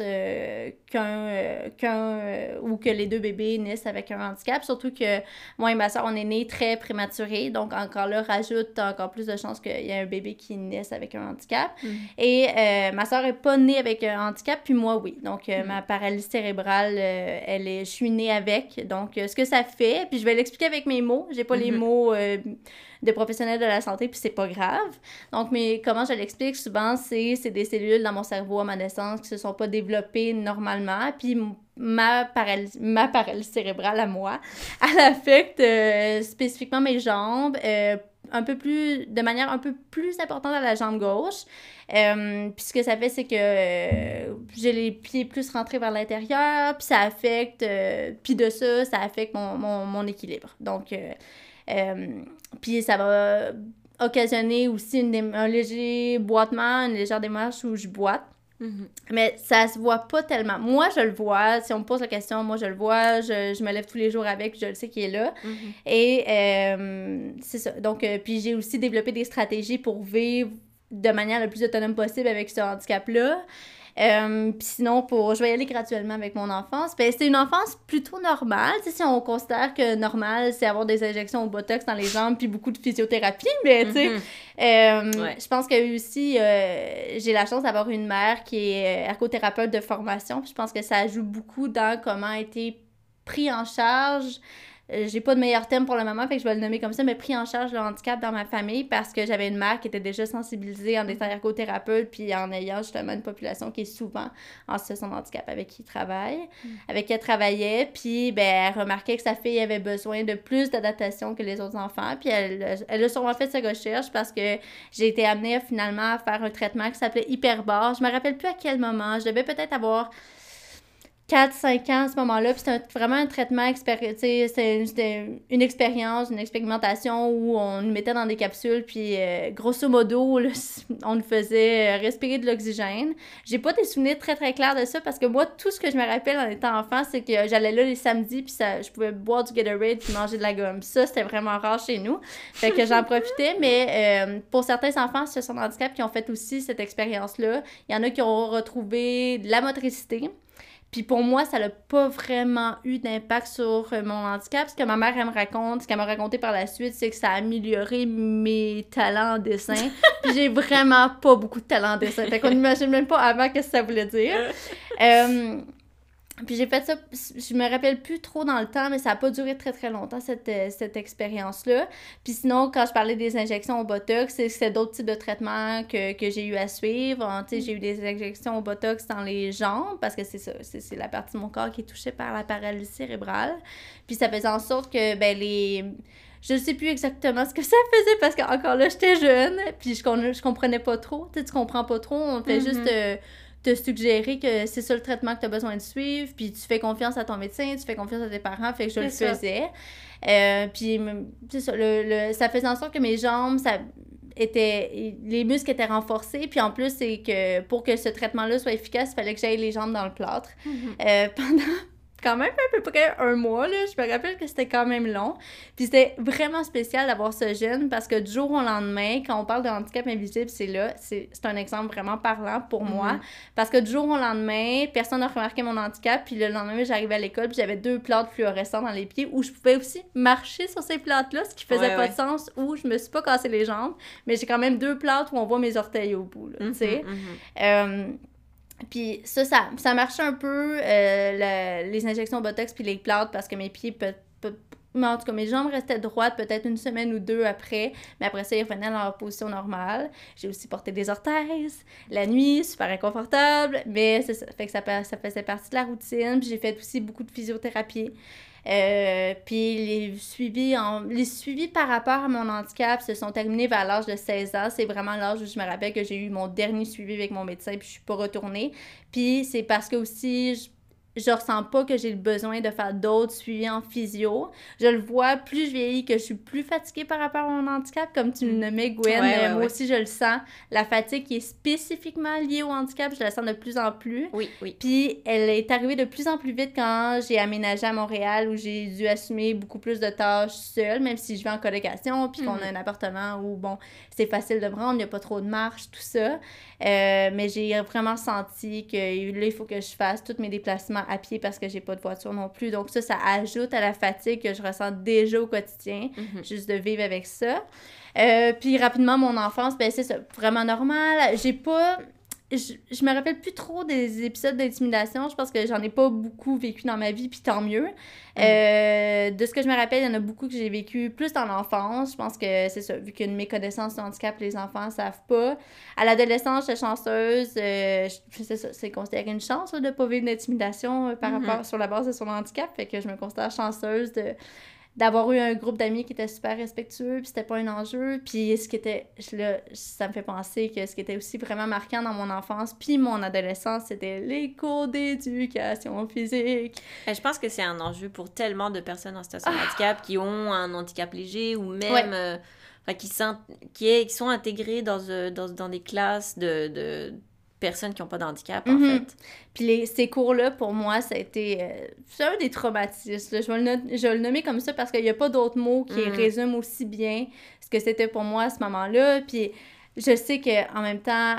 qu'un, qu'un ou que les deux bébés naissent avec un handicap. Surtout que moi et ma soeur, on est nés très prématurés. Donc, encore là, rajoute encore plus de chances qu'il y ait un bébé qui naisse avec un handicap. Mm. Et euh, ma soeur est pas née avec un handicap, puis moi, oui. Donc, euh, ma paralysie cérébrale, euh, elle est, je suis née avec. Donc, ce que ça fait, puis je vais l'expliquer avec mes mots. J'ai pas les mhm. mots de professionnel de la santé, puis c'est pas grave. Donc, mais comment je l'explique? Souvent, c'est des cellules dans mon cerveau à ma naissance qui se sont pas développées normalement. Puis ma paralysie, ma paralysie cérébrale à moi, elle affecte euh, spécifiquement mes jambes, euh, un peu plus, de manière un peu plus importante à la jambe gauche. Euh, puis ce que ça fait, c'est que j'ai les pieds plus rentrés vers l'intérieur, puis ça affecte, puis de ça, ça affecte mon, mon, mon équilibre. Donc, puis ça va occasionner aussi une, un léger boitement, une légère démarche où je boite. Mhm. Mais ça se voit pas tellement. Moi, je le vois. Si on me pose la question, moi, je le vois. Je, je me lève tous les jours avec, je le sais qu'il est là. Mhm. Et euh, c'est ça. Donc, euh, puis j'ai aussi développé des stratégies pour vivre de manière le plus autonome possible avec ce handicap-là. Euh, puis sinon, pour, je vais y aller graduellement avec mon enfance. Ben, c'est une enfance plutôt normale. Si on considère que normal, c'est avoir des injections au botox dans les jambes puis beaucoup de physiothérapie, mais tu sais, mhm. euh, je pense que aussi, euh, j'ai la chance d'avoir une mère qui est ergothérapeute de formation. Puis je pense que ça joue beaucoup dans comment a été pris en charge j'ai pas de meilleur thème pour le moment, fait que je vais le nommer comme ça, mais pris en charge le handicap dans ma famille parce que j'avais une mère qui était déjà sensibilisée en étant ergothérapeute, puis en ayant justement une population qui est souvent en situation de handicap avec qui travaille, mm. avec qui elle travaillait, puis ben, elle remarquait que sa fille avait besoin de plus d'adaptation que les autres enfants, puis elle, elle a sûrement fait sa recherche parce que j'ai été amenée finalement à faire un traitement qui s'appelait Hyperbar. Je me rappelle plus à quel moment, je devais peut-être avoir 4-5 ans à ce moment-là. Puis c'était vraiment un traitement, c'était une, expérience, une expérimentation où on nous mettait dans des capsules, puis euh, grosso modo, on nous faisait respirer de l'oxygène. J'ai pas des souvenirs très très clairs de ça parce que moi, tout ce que je me rappelle en étant enfant, c'est que j'allais là les samedis, puis ça, je pouvais boire du Gatorade puis manger de la gomme. Ça, c'était vraiment rare chez nous. Fait que j'en profitais, mais euh, pour certains enfants ce sont handicap qui ont fait aussi cette expérience-là, il y en a qui ont retrouvé de la motricité. Puis pour moi, ça n'a pas vraiment eu d'impact sur euh, mon handicap. Ce que ma mère, elle me raconte, ce qu'elle m'a raconté par la suite, c'est que ça a amélioré mes talents en dessin. Puis j'ai vraiment pas beaucoup de talent en dessin. Fait qu'on n'imagine même pas avant ce que ça voulait dire. Euh, puis j'ai fait ça, je me rappelle plus trop dans le temps, mais ça n'a pas duré très très longtemps cette, euh, cette expérience-là. Puis sinon, quand je parlais des injections au Botox, c'est d'autres types de traitements que, que j'ai eu à suivre. Tu sais, j'ai eu des injections au Botox dans les jambes, parce que c'est ça, c'est la partie de mon corps qui est touchée par la paralysie cérébrale. Puis ça faisait en sorte que, ben, les je ne sais plus exactement ce que ça faisait parce qu'encore là, j'étais jeune, puis je, je comprenais pas trop. Tu sais, tu comprends pas trop, on fait mm-hmm. juste euh, te suggérer que c'est ça le traitement que tu as besoin de suivre, puis tu fais confiance à ton médecin, tu fais confiance à tes parents, fait que je le faisais. Euh, puis, ça, le, ça faisait en sorte que mes jambes, ça était, les muscles étaient renforcés, puis en plus, c'est que pour que ce traitement-là soit efficace, il fallait que j'aille les jambes dans le plâtre. Mm-hmm. Euh, pendant quand même à peu près un mois, là. Je me rappelle que c'était quand même long. Puis c'était vraiment spécial d'avoir ce gène parce que du jour au lendemain, quand on parle de handicap invisible, c'est là. C'est un exemple vraiment parlant pour moi. Mhm. Parce que du jour au lendemain, personne n'a remarqué mon handicap. Puis le lendemain, j'arrivais à l'école, puis j'avais deux plantes fluorescentes dans les pieds où je pouvais aussi marcher sur ces plantes-là, ce qui faisait pas de sens, où je me suis pas cassé les jambes. Mais j'ai quand même deux plantes où on voit mes orteils au bout, tu sais. Mhm, mhm. Euh, puis ça, ça, ça marchait un peu, euh, les injections Botox puis les plantes parce que mes pieds mais en tout cas, mes jambes restaient droites peut-être une semaine ou deux après, mais après ça, ils revenaient dans leur position normale. J'ai aussi porté des orthèses la nuit, super inconfortable, mais ça. Fait ça, ça faisait partie de la routine. J'ai fait aussi beaucoup de physiothérapie. Euh, puis les suivis, en, les suivis par rapport à mon handicap se sont terminés vers l'âge de 16 ans. C'est vraiment l'âge où je me rappelle que j'ai eu mon dernier suivi avec mon médecin, puis je suis pas retournée. Puis c'est parce que aussi, je ressens pas que j'ai le besoin de faire d'autres suivis en physio. Je le vois, plus je vieillis, que je suis plus fatiguée par rapport à mon handicap, comme tu le mm. nommais, Gwen. Euh, moi aussi, je le sens. La fatigue qui est spécifiquement liée au handicap, je la sens de plus en plus. Oui, oui. Puis elle est arrivée de plus en plus vite quand j'ai aménagé à Montréal, où j'ai dû assumer beaucoup plus de tâches seule, même si je vais en colocation, puis qu'on a mm-hmm. un appartement où, bon, c'est facile de me rendre, il n'y a pas trop de marche, tout ça. Euh, mais j'ai vraiment senti que là, il faut que je fasse tous mes déplacements à pied parce que j'ai pas de voiture non plus. Donc ça, ça ajoute à la fatigue que je ressens déjà au quotidien, mhm. juste de vivre avec ça. Euh, puis rapidement, mon enfance, ben c'est vraiment normal. J'ai pas je, je, me rappelle plus trop des épisodes d'intimidation. Je pense que j'en ai pas beaucoup vécu dans ma vie, puis tant mieux. Mm. Euh, de ce que je me rappelle, il y en a beaucoup que j'ai vécu plus dans l'enfance. Je pense que c'est ça, vu qu'il y a une méconnaissance du handicap, les enfants savent pas. À l'adolescence, j'étais chanceuse. Euh, c'est considéré une chance de de pas vivre d'intimidation euh, par mm-hmm. rapport sur la base de son handicap. Fait que je me considère chanceuse de d'avoir eu un groupe d'amis qui était super respectueux, puis c'était pas un enjeu. Puis ce qui était, là, ça me fait penser que ce qui était aussi vraiment marquant dans mon enfance, puis mon adolescence, c'était les cours d'éducation physique. je pense que c'est un enjeu pour tellement de personnes en situation de ah! handicap qui ont un handicap léger ou même... Euh, qui, sont, qui, est, qui sont intégrés dans, euh, dans, dans des classes de, de personnes qui n'ont pas de handicap, en mhm. fait. Puis les, ces cours-là, pour moi, ça a été... Euh, c'est un des traumatismes. Je, vais le, je vais le nommer comme ça parce qu'il n'y a pas d'autres mots qui mhm. résument aussi bien ce que c'était pour moi à ce moment-là. Puis je sais qu'en même temps,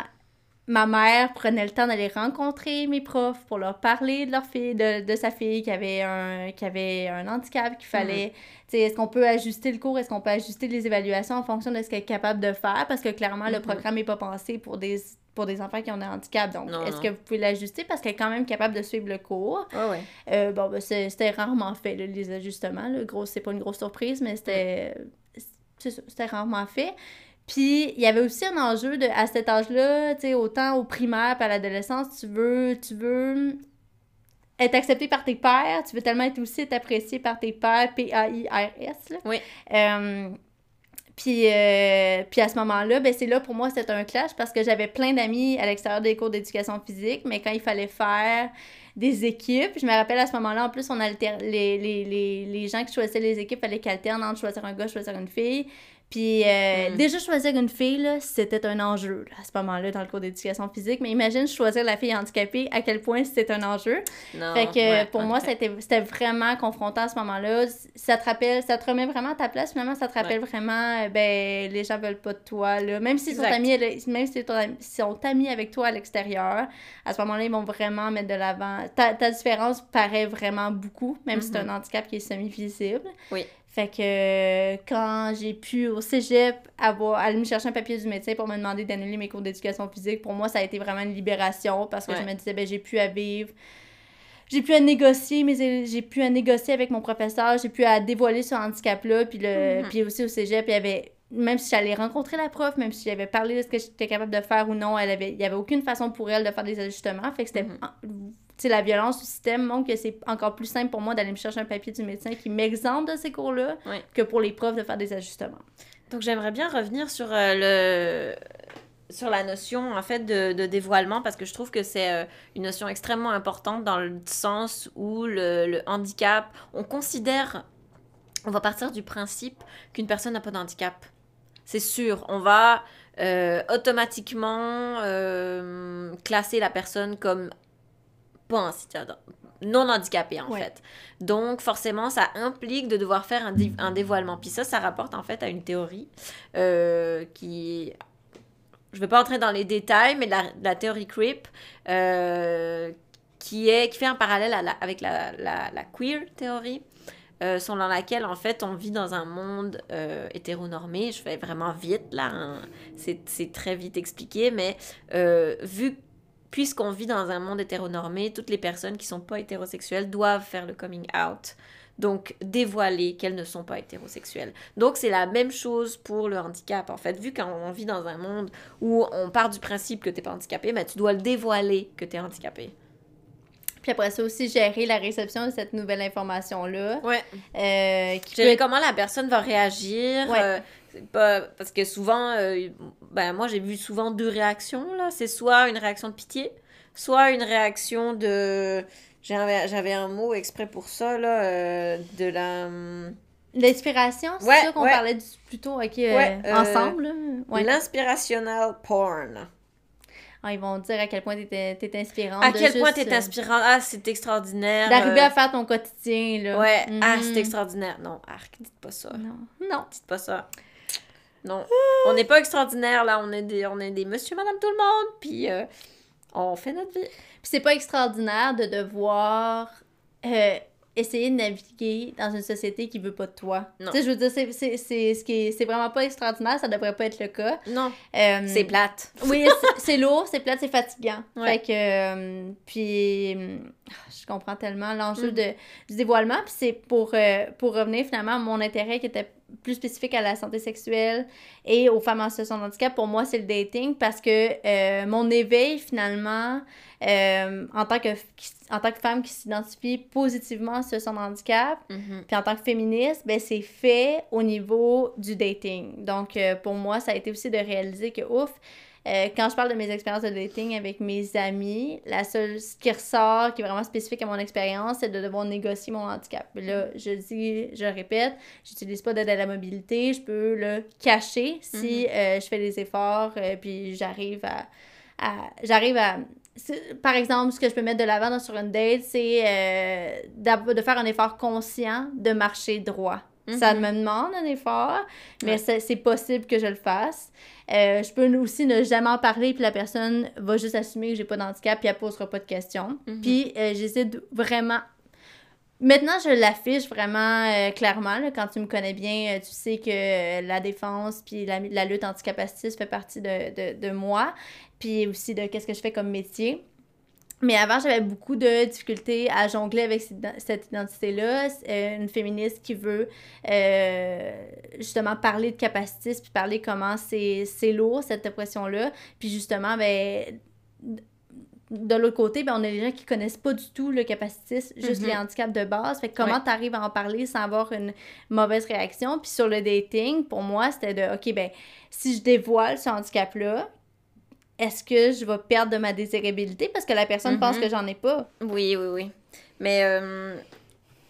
ma mère prenait le temps d'aller rencontrer mes profs pour leur parler de leur fille, de, de sa fille qui avait un, qui avait un handicap, qu'il fallait, mhm. tu sais, est-ce qu'on peut ajuster le cours, est-ce qu'on peut ajuster les évaluations en fonction de ce qu'elle est capable de faire, parce que clairement, le programme n'est pas pensé pour des pour des enfants qui ont des handicaps. Donc, est-ce que vous pouvez l'ajuster? Parce qu'elle est quand même capable de suivre le cours? Ouais, ouais. Euh, bon, ben, c'était rarement fait, les ajustements. Le gros, c'est pas une grosse surprise, mais c'était. C'était rarement fait. Puis, il y avait aussi un enjeu de, à cet âge-là, tu sais, autant au primaire à l'adolescence, tu veux, tu veux être accepté par tes pères, tu veux tellement être aussi être apprécié par tes pères, P-A-I-R-S. Oui. Euh, puis, euh, puis à ce moment-là, ben c'est là pour moi c'était un clash parce que j'avais plein d'amis à l'extérieur des cours d'éducation physique, mais quand il fallait faire des équipes, je me rappelle à ce moment-là, en plus, on alter les, les, les, les gens qui choisissaient les équipes, fallait qu'alternent entre choisir un gars, choisir une fille. Puis euh, hmm. déjà, choisir une fille, c'était un enjeu à ce moment-là dans le cours d'éducation physique. Mais imagine choisir la fille handicapée, à quel point c'était un enjeu. Non, fait que pour moi, c'était vraiment confrontant à ce moment-là. Ça te rappelle, ça te remet vraiment à ta place. Finalement, ça te rappelle vraiment, euh, ben, les gens veulent pas de toi. Là. Même s'ils sont amis, même si sont amis avec toi à l'extérieur, à ce moment-là, ils vont vraiment mettre de l'avant. Ta, ta, différence paraît vraiment beaucoup, même si c'est un mm-hmm. handicap qui est semi-visible. Oui. Fait que quand j'ai pu au cégep avoir, aller me chercher un papier du médecin pour me demander d'annuler mes cours d'éducation physique, pour moi, ça a été vraiment une libération parce que je me disais, ben, j'ai pu à vivre. J'ai pu à négocier, mais j'ai pu à négocier avec mon professeur, j'ai pu à dévoiler ce handicap-là, puis, le, puis aussi au cégep, il y avait même si j'allais rencontrer la prof, même si j'avais parlé de ce que j'étais capable de faire ou non, elle avait, il n'y avait aucune façon pour elle de faire des ajustements. Fait que c'était mm-hmm sais, la violence du système montre que c'est encore plus simple pour moi d'aller me chercher un papier du médecin qui m'exemple de ces cours-là que pour les profs de faire des ajustements. Donc j'aimerais bien revenir sur euh, le sur la notion en fait de, dévoilement parce que je trouve que c'est euh, une notion extrêmement importante dans le sens où le, handicap, on considère, on va partir du principe qu'une personne n'a pas de handicap. C'est sûr, on va euh, automatiquement classer la personne comme pas non handicapé en fait. Donc forcément, ça implique de devoir faire un, un, dévoilement. Puis ça, ça rapporte en fait à une théorie euh, qui... Je ne vais pas entrer dans les détails, mais la, la théorie creep, euh, qui, est, qui fait un parallèle avec la, la, la queer théorie, euh, selon laquelle en fait on vit dans un monde euh, hétéronormé. Je fais vraiment vite là, hein. c'est très vite expliqué, mais vu puisqu'on vit dans un monde hétéronormé, toutes les personnes qui sont pas hétérosexuelles doivent faire le coming out. Donc, dévoiler qu'elles ne sont pas hétérosexuelles. Donc, c'est la même chose pour le handicap. En fait, vu qu'on vit dans un monde où on part du principe que tu n'es pas handicapé, mais tu dois le dévoiler que tu es handicapé. Puis après ça aussi, gérer la réception de cette nouvelle information-là. Ouais. Euh, gérer comment la personne va réagir. Ouais. Euh, pas parce que souvent euh, ben moi j'ai vu souvent deux réactions là c'est soit une réaction de pitié soit une réaction de j'avais un mot exprès pour ça là euh, de la hum, l'inspiration c'est ouais, ça qu'on parlait plutôt avec euh, ensemble l'inspirational porn ah, ils vont dire à quel point t'es es inspirante. À quel point t'es inspirante. Ah, c'est extraordinaire. D'arriver à faire ton quotidien, là. Ouais. Ah, c'est mhm. extraordinaire. Non, arc, dites pas ça. Non. Non. Dites pas ça. Non. On n'est pas extraordinaire, là. On est des, on est des monsieur, madame, tout le monde. Puis euh, on fait notre vie. Puis c'est pas extraordinaire de devoir euh, essayer de naviguer dans une société qui veut pas de toi. Tu sais, je veux dire, c'est, c'est, c'est, ce qui c'est vraiment pas extraordinaire, ça devrait pas être le cas. Non. Euh, c'est plate. oui, c'est, lourd, c'est plate, c'est fatigant. Fait que, euh, puis, je comprends tellement l'enjeu mm. de, du dévoilement, puis c'est pour, euh, pour revenir finalement à mon intérêt qui était plus spécifique à la santé sexuelle et aux femmes en situation de handicap, pour moi, c'est le dating parce que mon éveil, finalement, euh, en, tant que, en tant que femme qui s'identifie positivement sur son handicap, mhm. puis en tant que féministe, ben, c'est fait au niveau du dating. Donc, euh, pour moi, ça a été aussi de réaliser que, ouf, euh, quand je parle de mes expériences de dating avec mes amis, la seule ce qui ressort, qui est vraiment spécifique à mon expérience, c'est de devoir négocier mon handicap. Là, je dis, je répète, j'utilise pas d'aide à la mobilité, je peux le cacher si mhm. je fais des efforts, puis j'arrive à, à j'arrive à par exemple, ce que je peux mettre de l'avant sur une date, c'est euh, de faire un effort conscient de marcher droit. Ça mhm. me demande un effort, mais c'est possible que je le fasse. Euh, je peux aussi ne jamais en parler, puis la personne va juste assumer que j'ai pas d'handicap, puis elle posera pas de questions. Mhm. Puis euh, j'essaie vraiment Maintenant, je l'affiche vraiment clairement. Quand tu me connais bien, tu sais que la défense puis la, la lutte anticapacitiste fait partie de, de, de, moi puis aussi de qu'est-ce que je fais comme métier. Mais avant, j'avais beaucoup de difficultés à jongler avec cette identité-là. Euh, une féministe qui veut euh, justement parler de capacitisme, puis parler comment c'est lourd, cette oppression-là. Puis justement, ben, de l'autre côté, ben, on a des gens qui connaissent pas du tout le capacitisme, juste mm-hmm. les handicaps de base. Fait comment tu arrives à en parler sans avoir une mauvaise réaction? Puis sur le dating, pour moi, c'était de, OK, ben, si je dévoile ce handicap-là, est-ce que je vais perdre de ma désirabilité parce que la personne pense que mhm. j'en ai pas? Oui, oui, oui. Mais euh,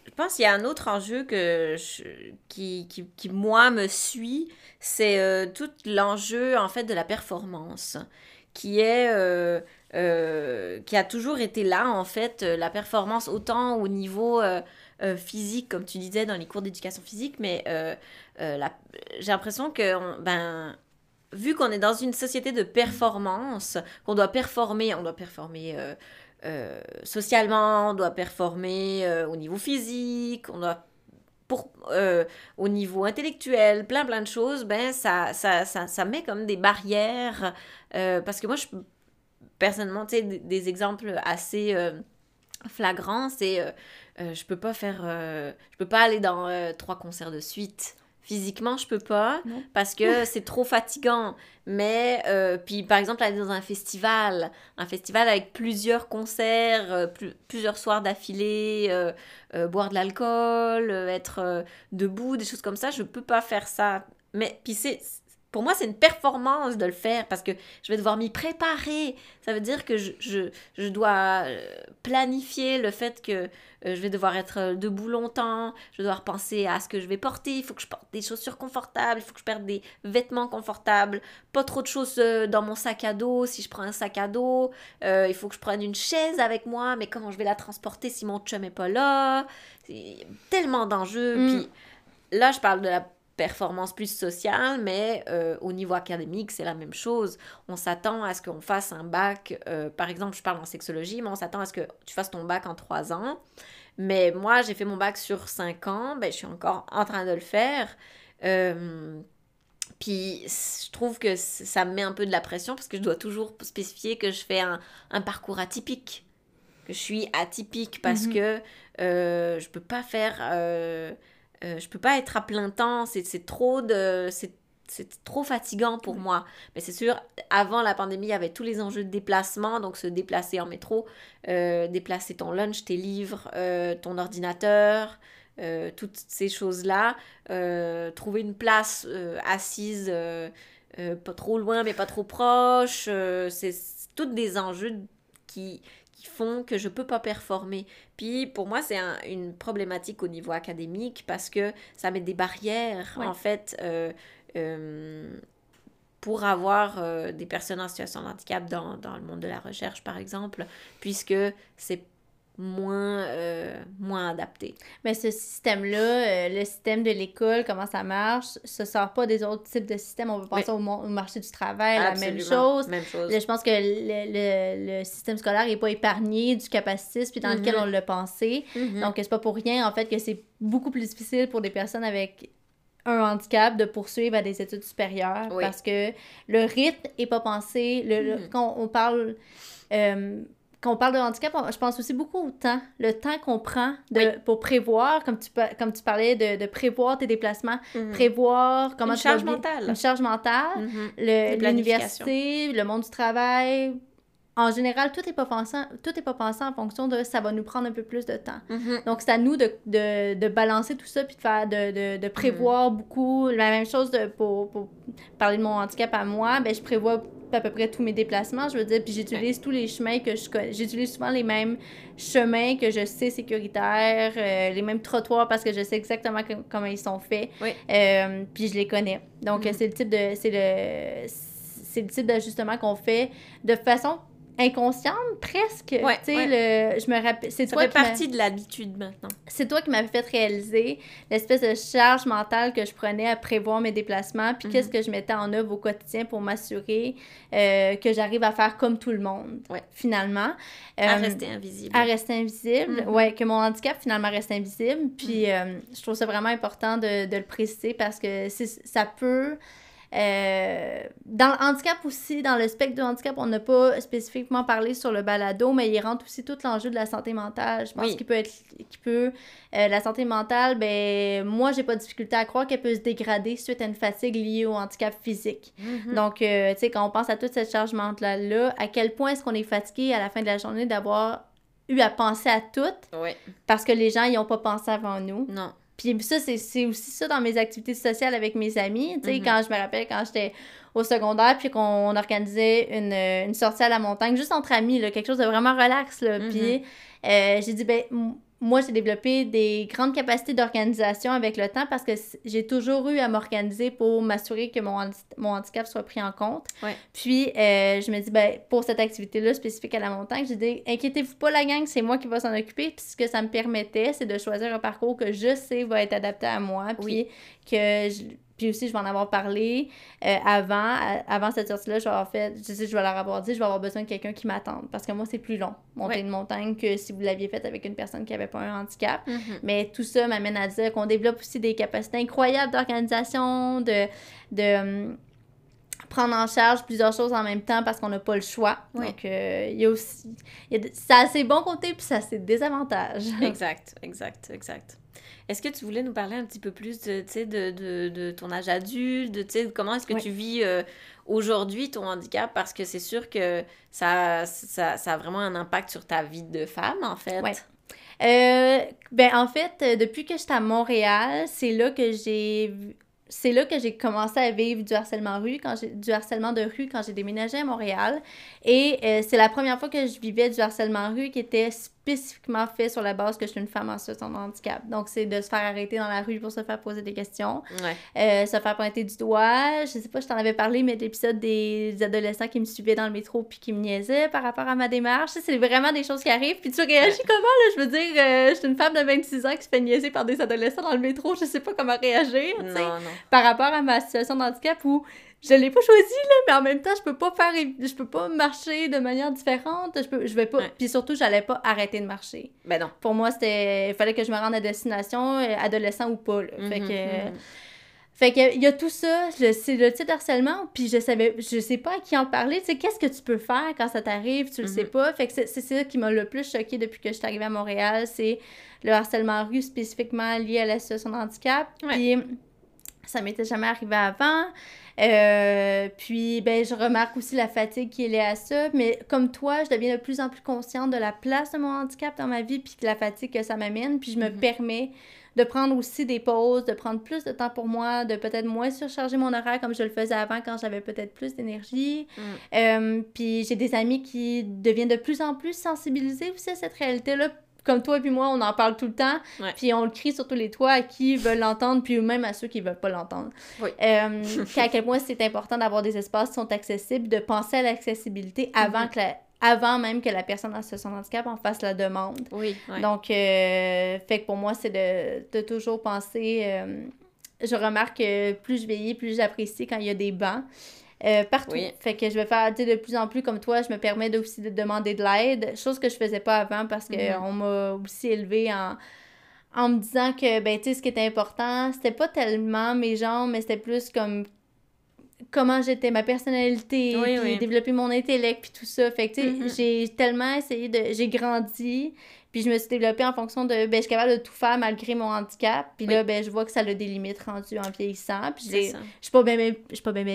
je pense qu'il y a un autre enjeu que qui, qui, qui, moi, me suit, c'est euh, tout l'enjeu, en fait, de la performance, qui est... Euh, qui a toujours été là, en fait, la performance autant au niveau physique, comme tu disais dans les cours d'éducation physique, mais j'ai l'impression que ben, vu qu'on est dans une société de performance, qu'on doit performer, on doit performer euh, euh, socialement, on doit performer euh, au niveau physique, on doit pour, au niveau intellectuel, plein plein de choses, ben ça, ça, ça, ça met comme des barrières. parce que moi, je, personnellement, tu des, des, exemples assez flagrants, c'est je peux pas faire, je peux pas aller dans trois concerts de suite. Physiquement, je peux pas parce que c'est trop fatigant. Mais, euh, puis par exemple, aller dans un festival, un festival avec plusieurs concerts, euh, plusieurs soirs d'affilée, euh, boire de l'alcool, être debout, des choses comme ça, je peux pas faire ça. Mais, puis c'est pour moi, c'est une performance de le faire parce que je vais devoir m'y préparer. Ça veut dire que je, je, je dois euh, planifier le fait que euh, je vais devoir être euh, debout longtemps, je dois devoir penser à ce que je vais porter, il faut que je porte des chaussures confortables, il faut que je perde des vêtements confortables, pas trop de choses dans mon sac à dos si je prends un sac à dos, il faut que je prenne une chaise avec moi, mais comment je vais la transporter si mon chum est pas là? Tellement d'enjeux. Mm. Puis là, je parle de la performance plus sociale, mais euh, au niveau académique, c'est la même chose. On s'attend à ce qu'on fasse un bac, euh, par exemple, je parle en sexologie, mais on s'attend à ce que tu fasses ton bac en trois ans. Mais moi, j'ai fait mon bac sur cinq ans, ben, je suis encore en train de le faire. Euh, puis je trouve que ça me met un peu de la pression parce que je dois toujours spécifier que je fais un, un parcours atypique, que je suis atypique parce mhm. que je peux pas faire euh, je peux pas être à plein temps, c'est trop de... C'est trop fatigant pour moi. Mais c'est sûr, avant la pandémie, il y avait tous les enjeux de déplacement, donc se déplacer en métro, euh, déplacer ton lunch, tes livres, euh, ton ordinateur, toutes ces choses-là. trouver une place assise, pas trop loin, mais pas trop proche. c'est toutes des enjeux qui, font que je peux pas performer. Puis pour moi, c'est une problématique au niveau académique parce que ça met des barrières, en fait, euh, euh, pour avoir euh, des personnes en situation de handicap dans, dans, le monde de la recherche, par exemple, puisque c'est moins, euh, moins adapté. Mais ce système-là, euh, le système de l'école, comment ça marche, se sort pas des autres types de systèmes. On va penser au, marché du travail, la même chose. Même chose. je pense que le, le, système scolaire n'est pas épargné du capacitisme puis dans lequel mhm. on l'a pensé. Mhm. Donc, c'est pas pour rien, en fait, que c'est beaucoup plus difficile pour des personnes avec un handicap de poursuivre à des études supérieures parce que le rythme est pas pensé. Le, mhm. Quand on parle... Euh, quand on parle de handicap, je pense aussi beaucoup au temps, le temps qu'on prend de, pour prévoir, comme tu, comme tu parlais de, de prévoir tes déplacements, mhm. prévoir comment une charge mentale. Une charge mentale, mhm. l'université, le monde du travail, en général, tout n'est pas pensé, tout est pas pensé en fonction de ça va nous prendre un peu plus de temps. Mm-hmm. Donc, c'est à nous de, de, de, balancer tout ça puis de faire de, prévoir beaucoup. La même chose pour, parler de mon handicap à moi, ben, je prévois à peu près tous mes déplacements, je veux dire, puis j'utilise tous les chemins que je connais. J'utilise souvent les mêmes chemins que je sais sécuritaires, euh, les mêmes trottoirs parce que je sais exactement comment ils sont faits. Euh, puis je les connais. Donc, mm-hmm. c'est le type de c'est le c'est le type d'ajustement qu'on fait de façon inconsciente presque. Ouais, tu sais, je me rappelle. C'est Ça fait partie de l'habitude maintenant. C'est toi qui m'avais fait réaliser l'espèce de charge mentale que je prenais à prévoir mes déplacements, puis qu'est-ce mhm. que je mettais en œuvre au quotidien pour m'assurer euh, que j'arrive à faire comme tout le monde, ouais. finalement. à euh, rester invisible. À rester invisible, mhm. ouais, que mon handicap finalement reste invisible. Puis mhm. euh, je trouve ça vraiment important de, de le préciser parce que ça peut euh, dans le handicap aussi, dans le spectre du handicap, on n'a pas spécifiquement parlé sur le balado, mais il rentre aussi tout l'enjeu de la santé mentale. Je pense qu'il peut être. Qu'il peut, euh, la santé mentale, ben, moi, j'ai pas de difficulté à croire qu'elle peut se dégrader suite à une fatigue liée au handicap physique. Mm-hmm. Donc, euh, tu sais, quand on pense à toute cette charge mentale-là, à quel point est-ce qu'on est fatigué à la fin de la journée d'avoir eu à penser à tout? Parce que les gens n'y ont pas pensé avant nous. Non. Puis ça, c'est aussi ça dans mes activités sociales avec mes amis. Tu sais, mhm. quand je me rappelle, quand j'étais au secondaire, puis qu'on organisait une, une, sortie à la montagne, juste entre amis, là, quelque chose de vraiment relax. Là. Mhm. Puis euh, j'ai dit, ben, moi, j'ai développé des grandes capacités d'organisation avec le temps parce que j'ai toujours eu à m'organiser pour m'assurer que mon, mon, handicap soit pris en compte. Puis, euh, je me dis, ben, pour cette activité-là spécifique à la montagne, j'ai dit, inquiétez-vous pas, la gang, c'est moi qui va s'en occuper. Puis, ce que ça me permettait, c'est de choisir un parcours que je sais va être adapté à moi. Puis, que je, puis aussi, je vais en avoir parlé euh, avant, avant cette sortie-là. Je vais avoir fait, je sais, je vais leur avoir dit, je vais avoir besoin de quelqu'un qui m'attende. Parce que moi, c'est plus long, monter une montagne, que si vous l'aviez faite avec une personne qui n'avait pas un handicap. Mm-hmm. Mais tout ça m'amène à dire qu'on développe aussi des capacités incroyables d'organisation, de, de hum, prendre en charge plusieurs choses en même temps parce qu'on n'a pas le choix. Donc, euh, il y a aussi. ça a ses bons côtés, puis ça a ses désavantages. exact, exact, exact. Est-ce que tu voulais nous parler un petit peu plus de, de, de, de ton âge adulte, de comment est-ce que tu vis euh, aujourd'hui ton handicap? Parce que c'est sûr que ça, ça, ça, a vraiment un impact sur ta vie de femme, en fait. Ouais. Euh, ben, en fait, euh, depuis que j'étais à Montréal, c'est là que j'ai c'est là que j'ai commencé à vivre du harcèlement rue quand j'ai du harcèlement de rue quand j'ai déménagé à Montréal et c'est la première fois que je vivais du harcèlement rue qui était spécifiquement fait sur la base que je suis une femme en situation de handicap. Donc, c'est de se faire arrêter dans la rue pour se faire poser des questions, euh, se faire pointer du doigt. Je sais pas, je t'en avais parlé, mais l'épisode des adolescents qui me suivaient dans le métro puis qui me niaisaient par rapport à ma démarche. C'est vraiment des choses qui arrivent. Puis tu réagis comment, là? Je veux dire, euh, je suis une femme de 26 ans qui se fait niaiser par des adolescents dans le métro. Je sais pas comment réagir, tu sais, par rapport à ma situation de handicap où je l'ai pas choisi là mais en même temps je peux pas faire je peux pas marcher de manière différente je peux je vais pas puis surtout j'allais pas arrêter de marcher ben non pour moi c'était il fallait que je me rende à destination euh, adolescent ou pas là. fait mhm, que mhm. Fait que il y a tout ça, c'est le type d'harcèlement, puis je savais, je sais pas à qui en parler, tu sais, qu'est-ce que tu peux faire quand ça t'arrive, tu le sais mhm. pas. Fait que c'est ça qui m'a le plus choqué depuis que je suis arrivée à Montréal, c'est le harcèlement rue spécifiquement lié à la situation de handicap. Puis ça m'était jamais arrivé avant. Euh, puis, ben, je remarque aussi la fatigue qui est liée à ça. Mais comme toi, je deviens de plus en plus consciente de la place de mon handicap dans ma vie, puis de la fatigue que ça m'amène. Puis, je me mhm. permets de prendre aussi des pauses, de prendre plus de temps pour moi, de peut-être moins surcharger mon horaire comme je le faisais avant quand j'avais peut-être plus d'énergie. Mm. Euh, puis j'ai des amis qui deviennent de plus en plus sensibilisés aussi à cette réalité-là comme toi et puis moi, on en parle tout le temps, puis on le crie sur tous les toits à qui veulent l'entendre, puis même à ceux qui veulent pas l'entendre. Oui. Euh, à quel point c'est important d'avoir des espaces qui sont accessibles, de penser à l'accessibilité avant, mhm. que avant même que la personne en situation de handicap en fasse la demande. Oui. Donc, euh, fait que pour moi, c'est de, toujours penser. Euh, je remarque que plus je vieillis, plus j'apprécie quand il y a des bancs. Euh, partout. Fait que je vais faire de plus en plus comme toi, je me permets aussi de demander de l'aide, chose que je faisais pas avant parce qu'on on m'a aussi élevé en, en me disant que, ben, tu sais, ce qui était important, c'était pas tellement mes jambes, mais c'était plus comme comment j'étais, ma personnalité, puis développer mon intellect, puis tout ça. Fait que, tu sais, mm-hmm. j'ai tellement essayé de... J'ai grandi, puis je me suis développée en fonction de... Ben, je suis capable de tout faire malgré mon handicap. Puis là, ben, je vois que ça a des limites rendues en vieillissant. Puis je suis pas bien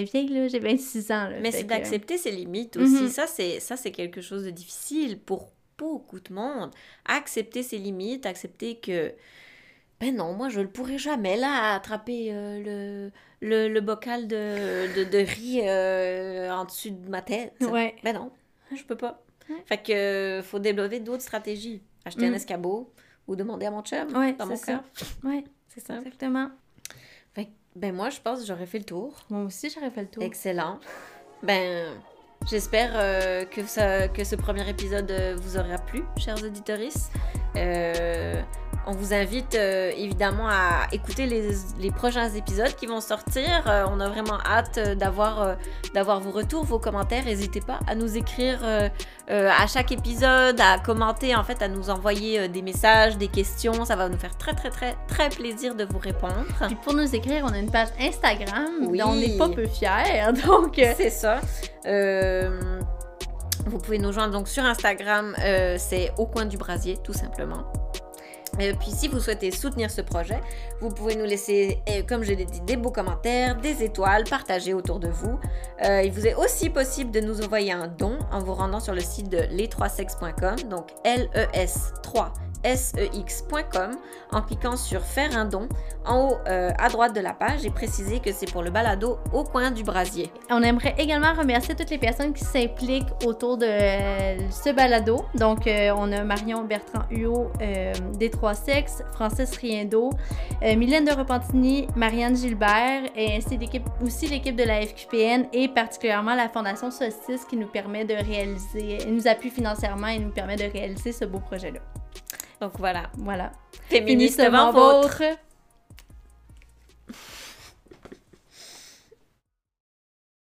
vieille, là. J'ai 26 ans, là. Mais c'est d'accepter ses limites aussi. Mm-hmm. Ça, c'est quelque chose de difficile pour beaucoup de monde. Accepter ses limites, accepter que ben non, moi je ne pourrais jamais là attraper euh, le, le, bocal de, de, riz euh, en dessus de ma tête. Ouais. Ben non, je peux pas. Fait que faut développer d'autres stratégies. Acheter un mm. escabeau ou demander à mon chum, dans mon cas. Ouais, c'est ça. Exactement. Fait ben moi je pense que j'aurais fait le tour. Moi aussi j'aurais fait le tour. Excellent. Ben J'espère euh, que, ça, que ce premier épisode vous aura plu, chers auditeurs. Euh, on vous invite euh, évidemment à écouter les, prochains épisodes qui vont sortir. Euh, on a vraiment hâte d'avoir d'avoir vos retours, vos commentaires. N'hésitez pas à nous écrire à chaque épisode, à commenter, en fait, à nous envoyer des messages, des questions. Ça va nous faire très très très très plaisir de vous répondre. Puis pour nous écrire, on a une page Instagram dont on n'est pas peu fiers. Donc c'est ça. Vous pouvez nous joindre donc sur Instagram, euh, c'est au coin du brasier, tout simplement. Et puis si vous souhaitez soutenir ce projet, vous pouvez nous laisser, euh, comme je l'ai dit, des beaux commentaires, des étoiles, partager autour de vous. Euh, il vous est aussi possible de nous envoyer un don en vous rendant sur le site de les3sex.com, donc L-E-S 3 sex.com en cliquant sur faire un don en haut euh, à droite de la page et préciser que c'est pour le balado au coin du brasier. On aimerait également remercier toutes les personnes qui s'impliquent autour de euh, ce balado. Donc, euh, on a Marion Bertrand Huot des Trois Sexes, Francis Riendo, Mylène de Repentigny, Marianne Gilbert et ainsi l'équipe, aussi l'équipe de la FQPN et particulièrement la Fondation Solstice qui nous permet de réaliser, nous appuie financièrement et nous permet de réaliser ce beau projet-là. Donc voilà. Voilà. Féministement vôtre.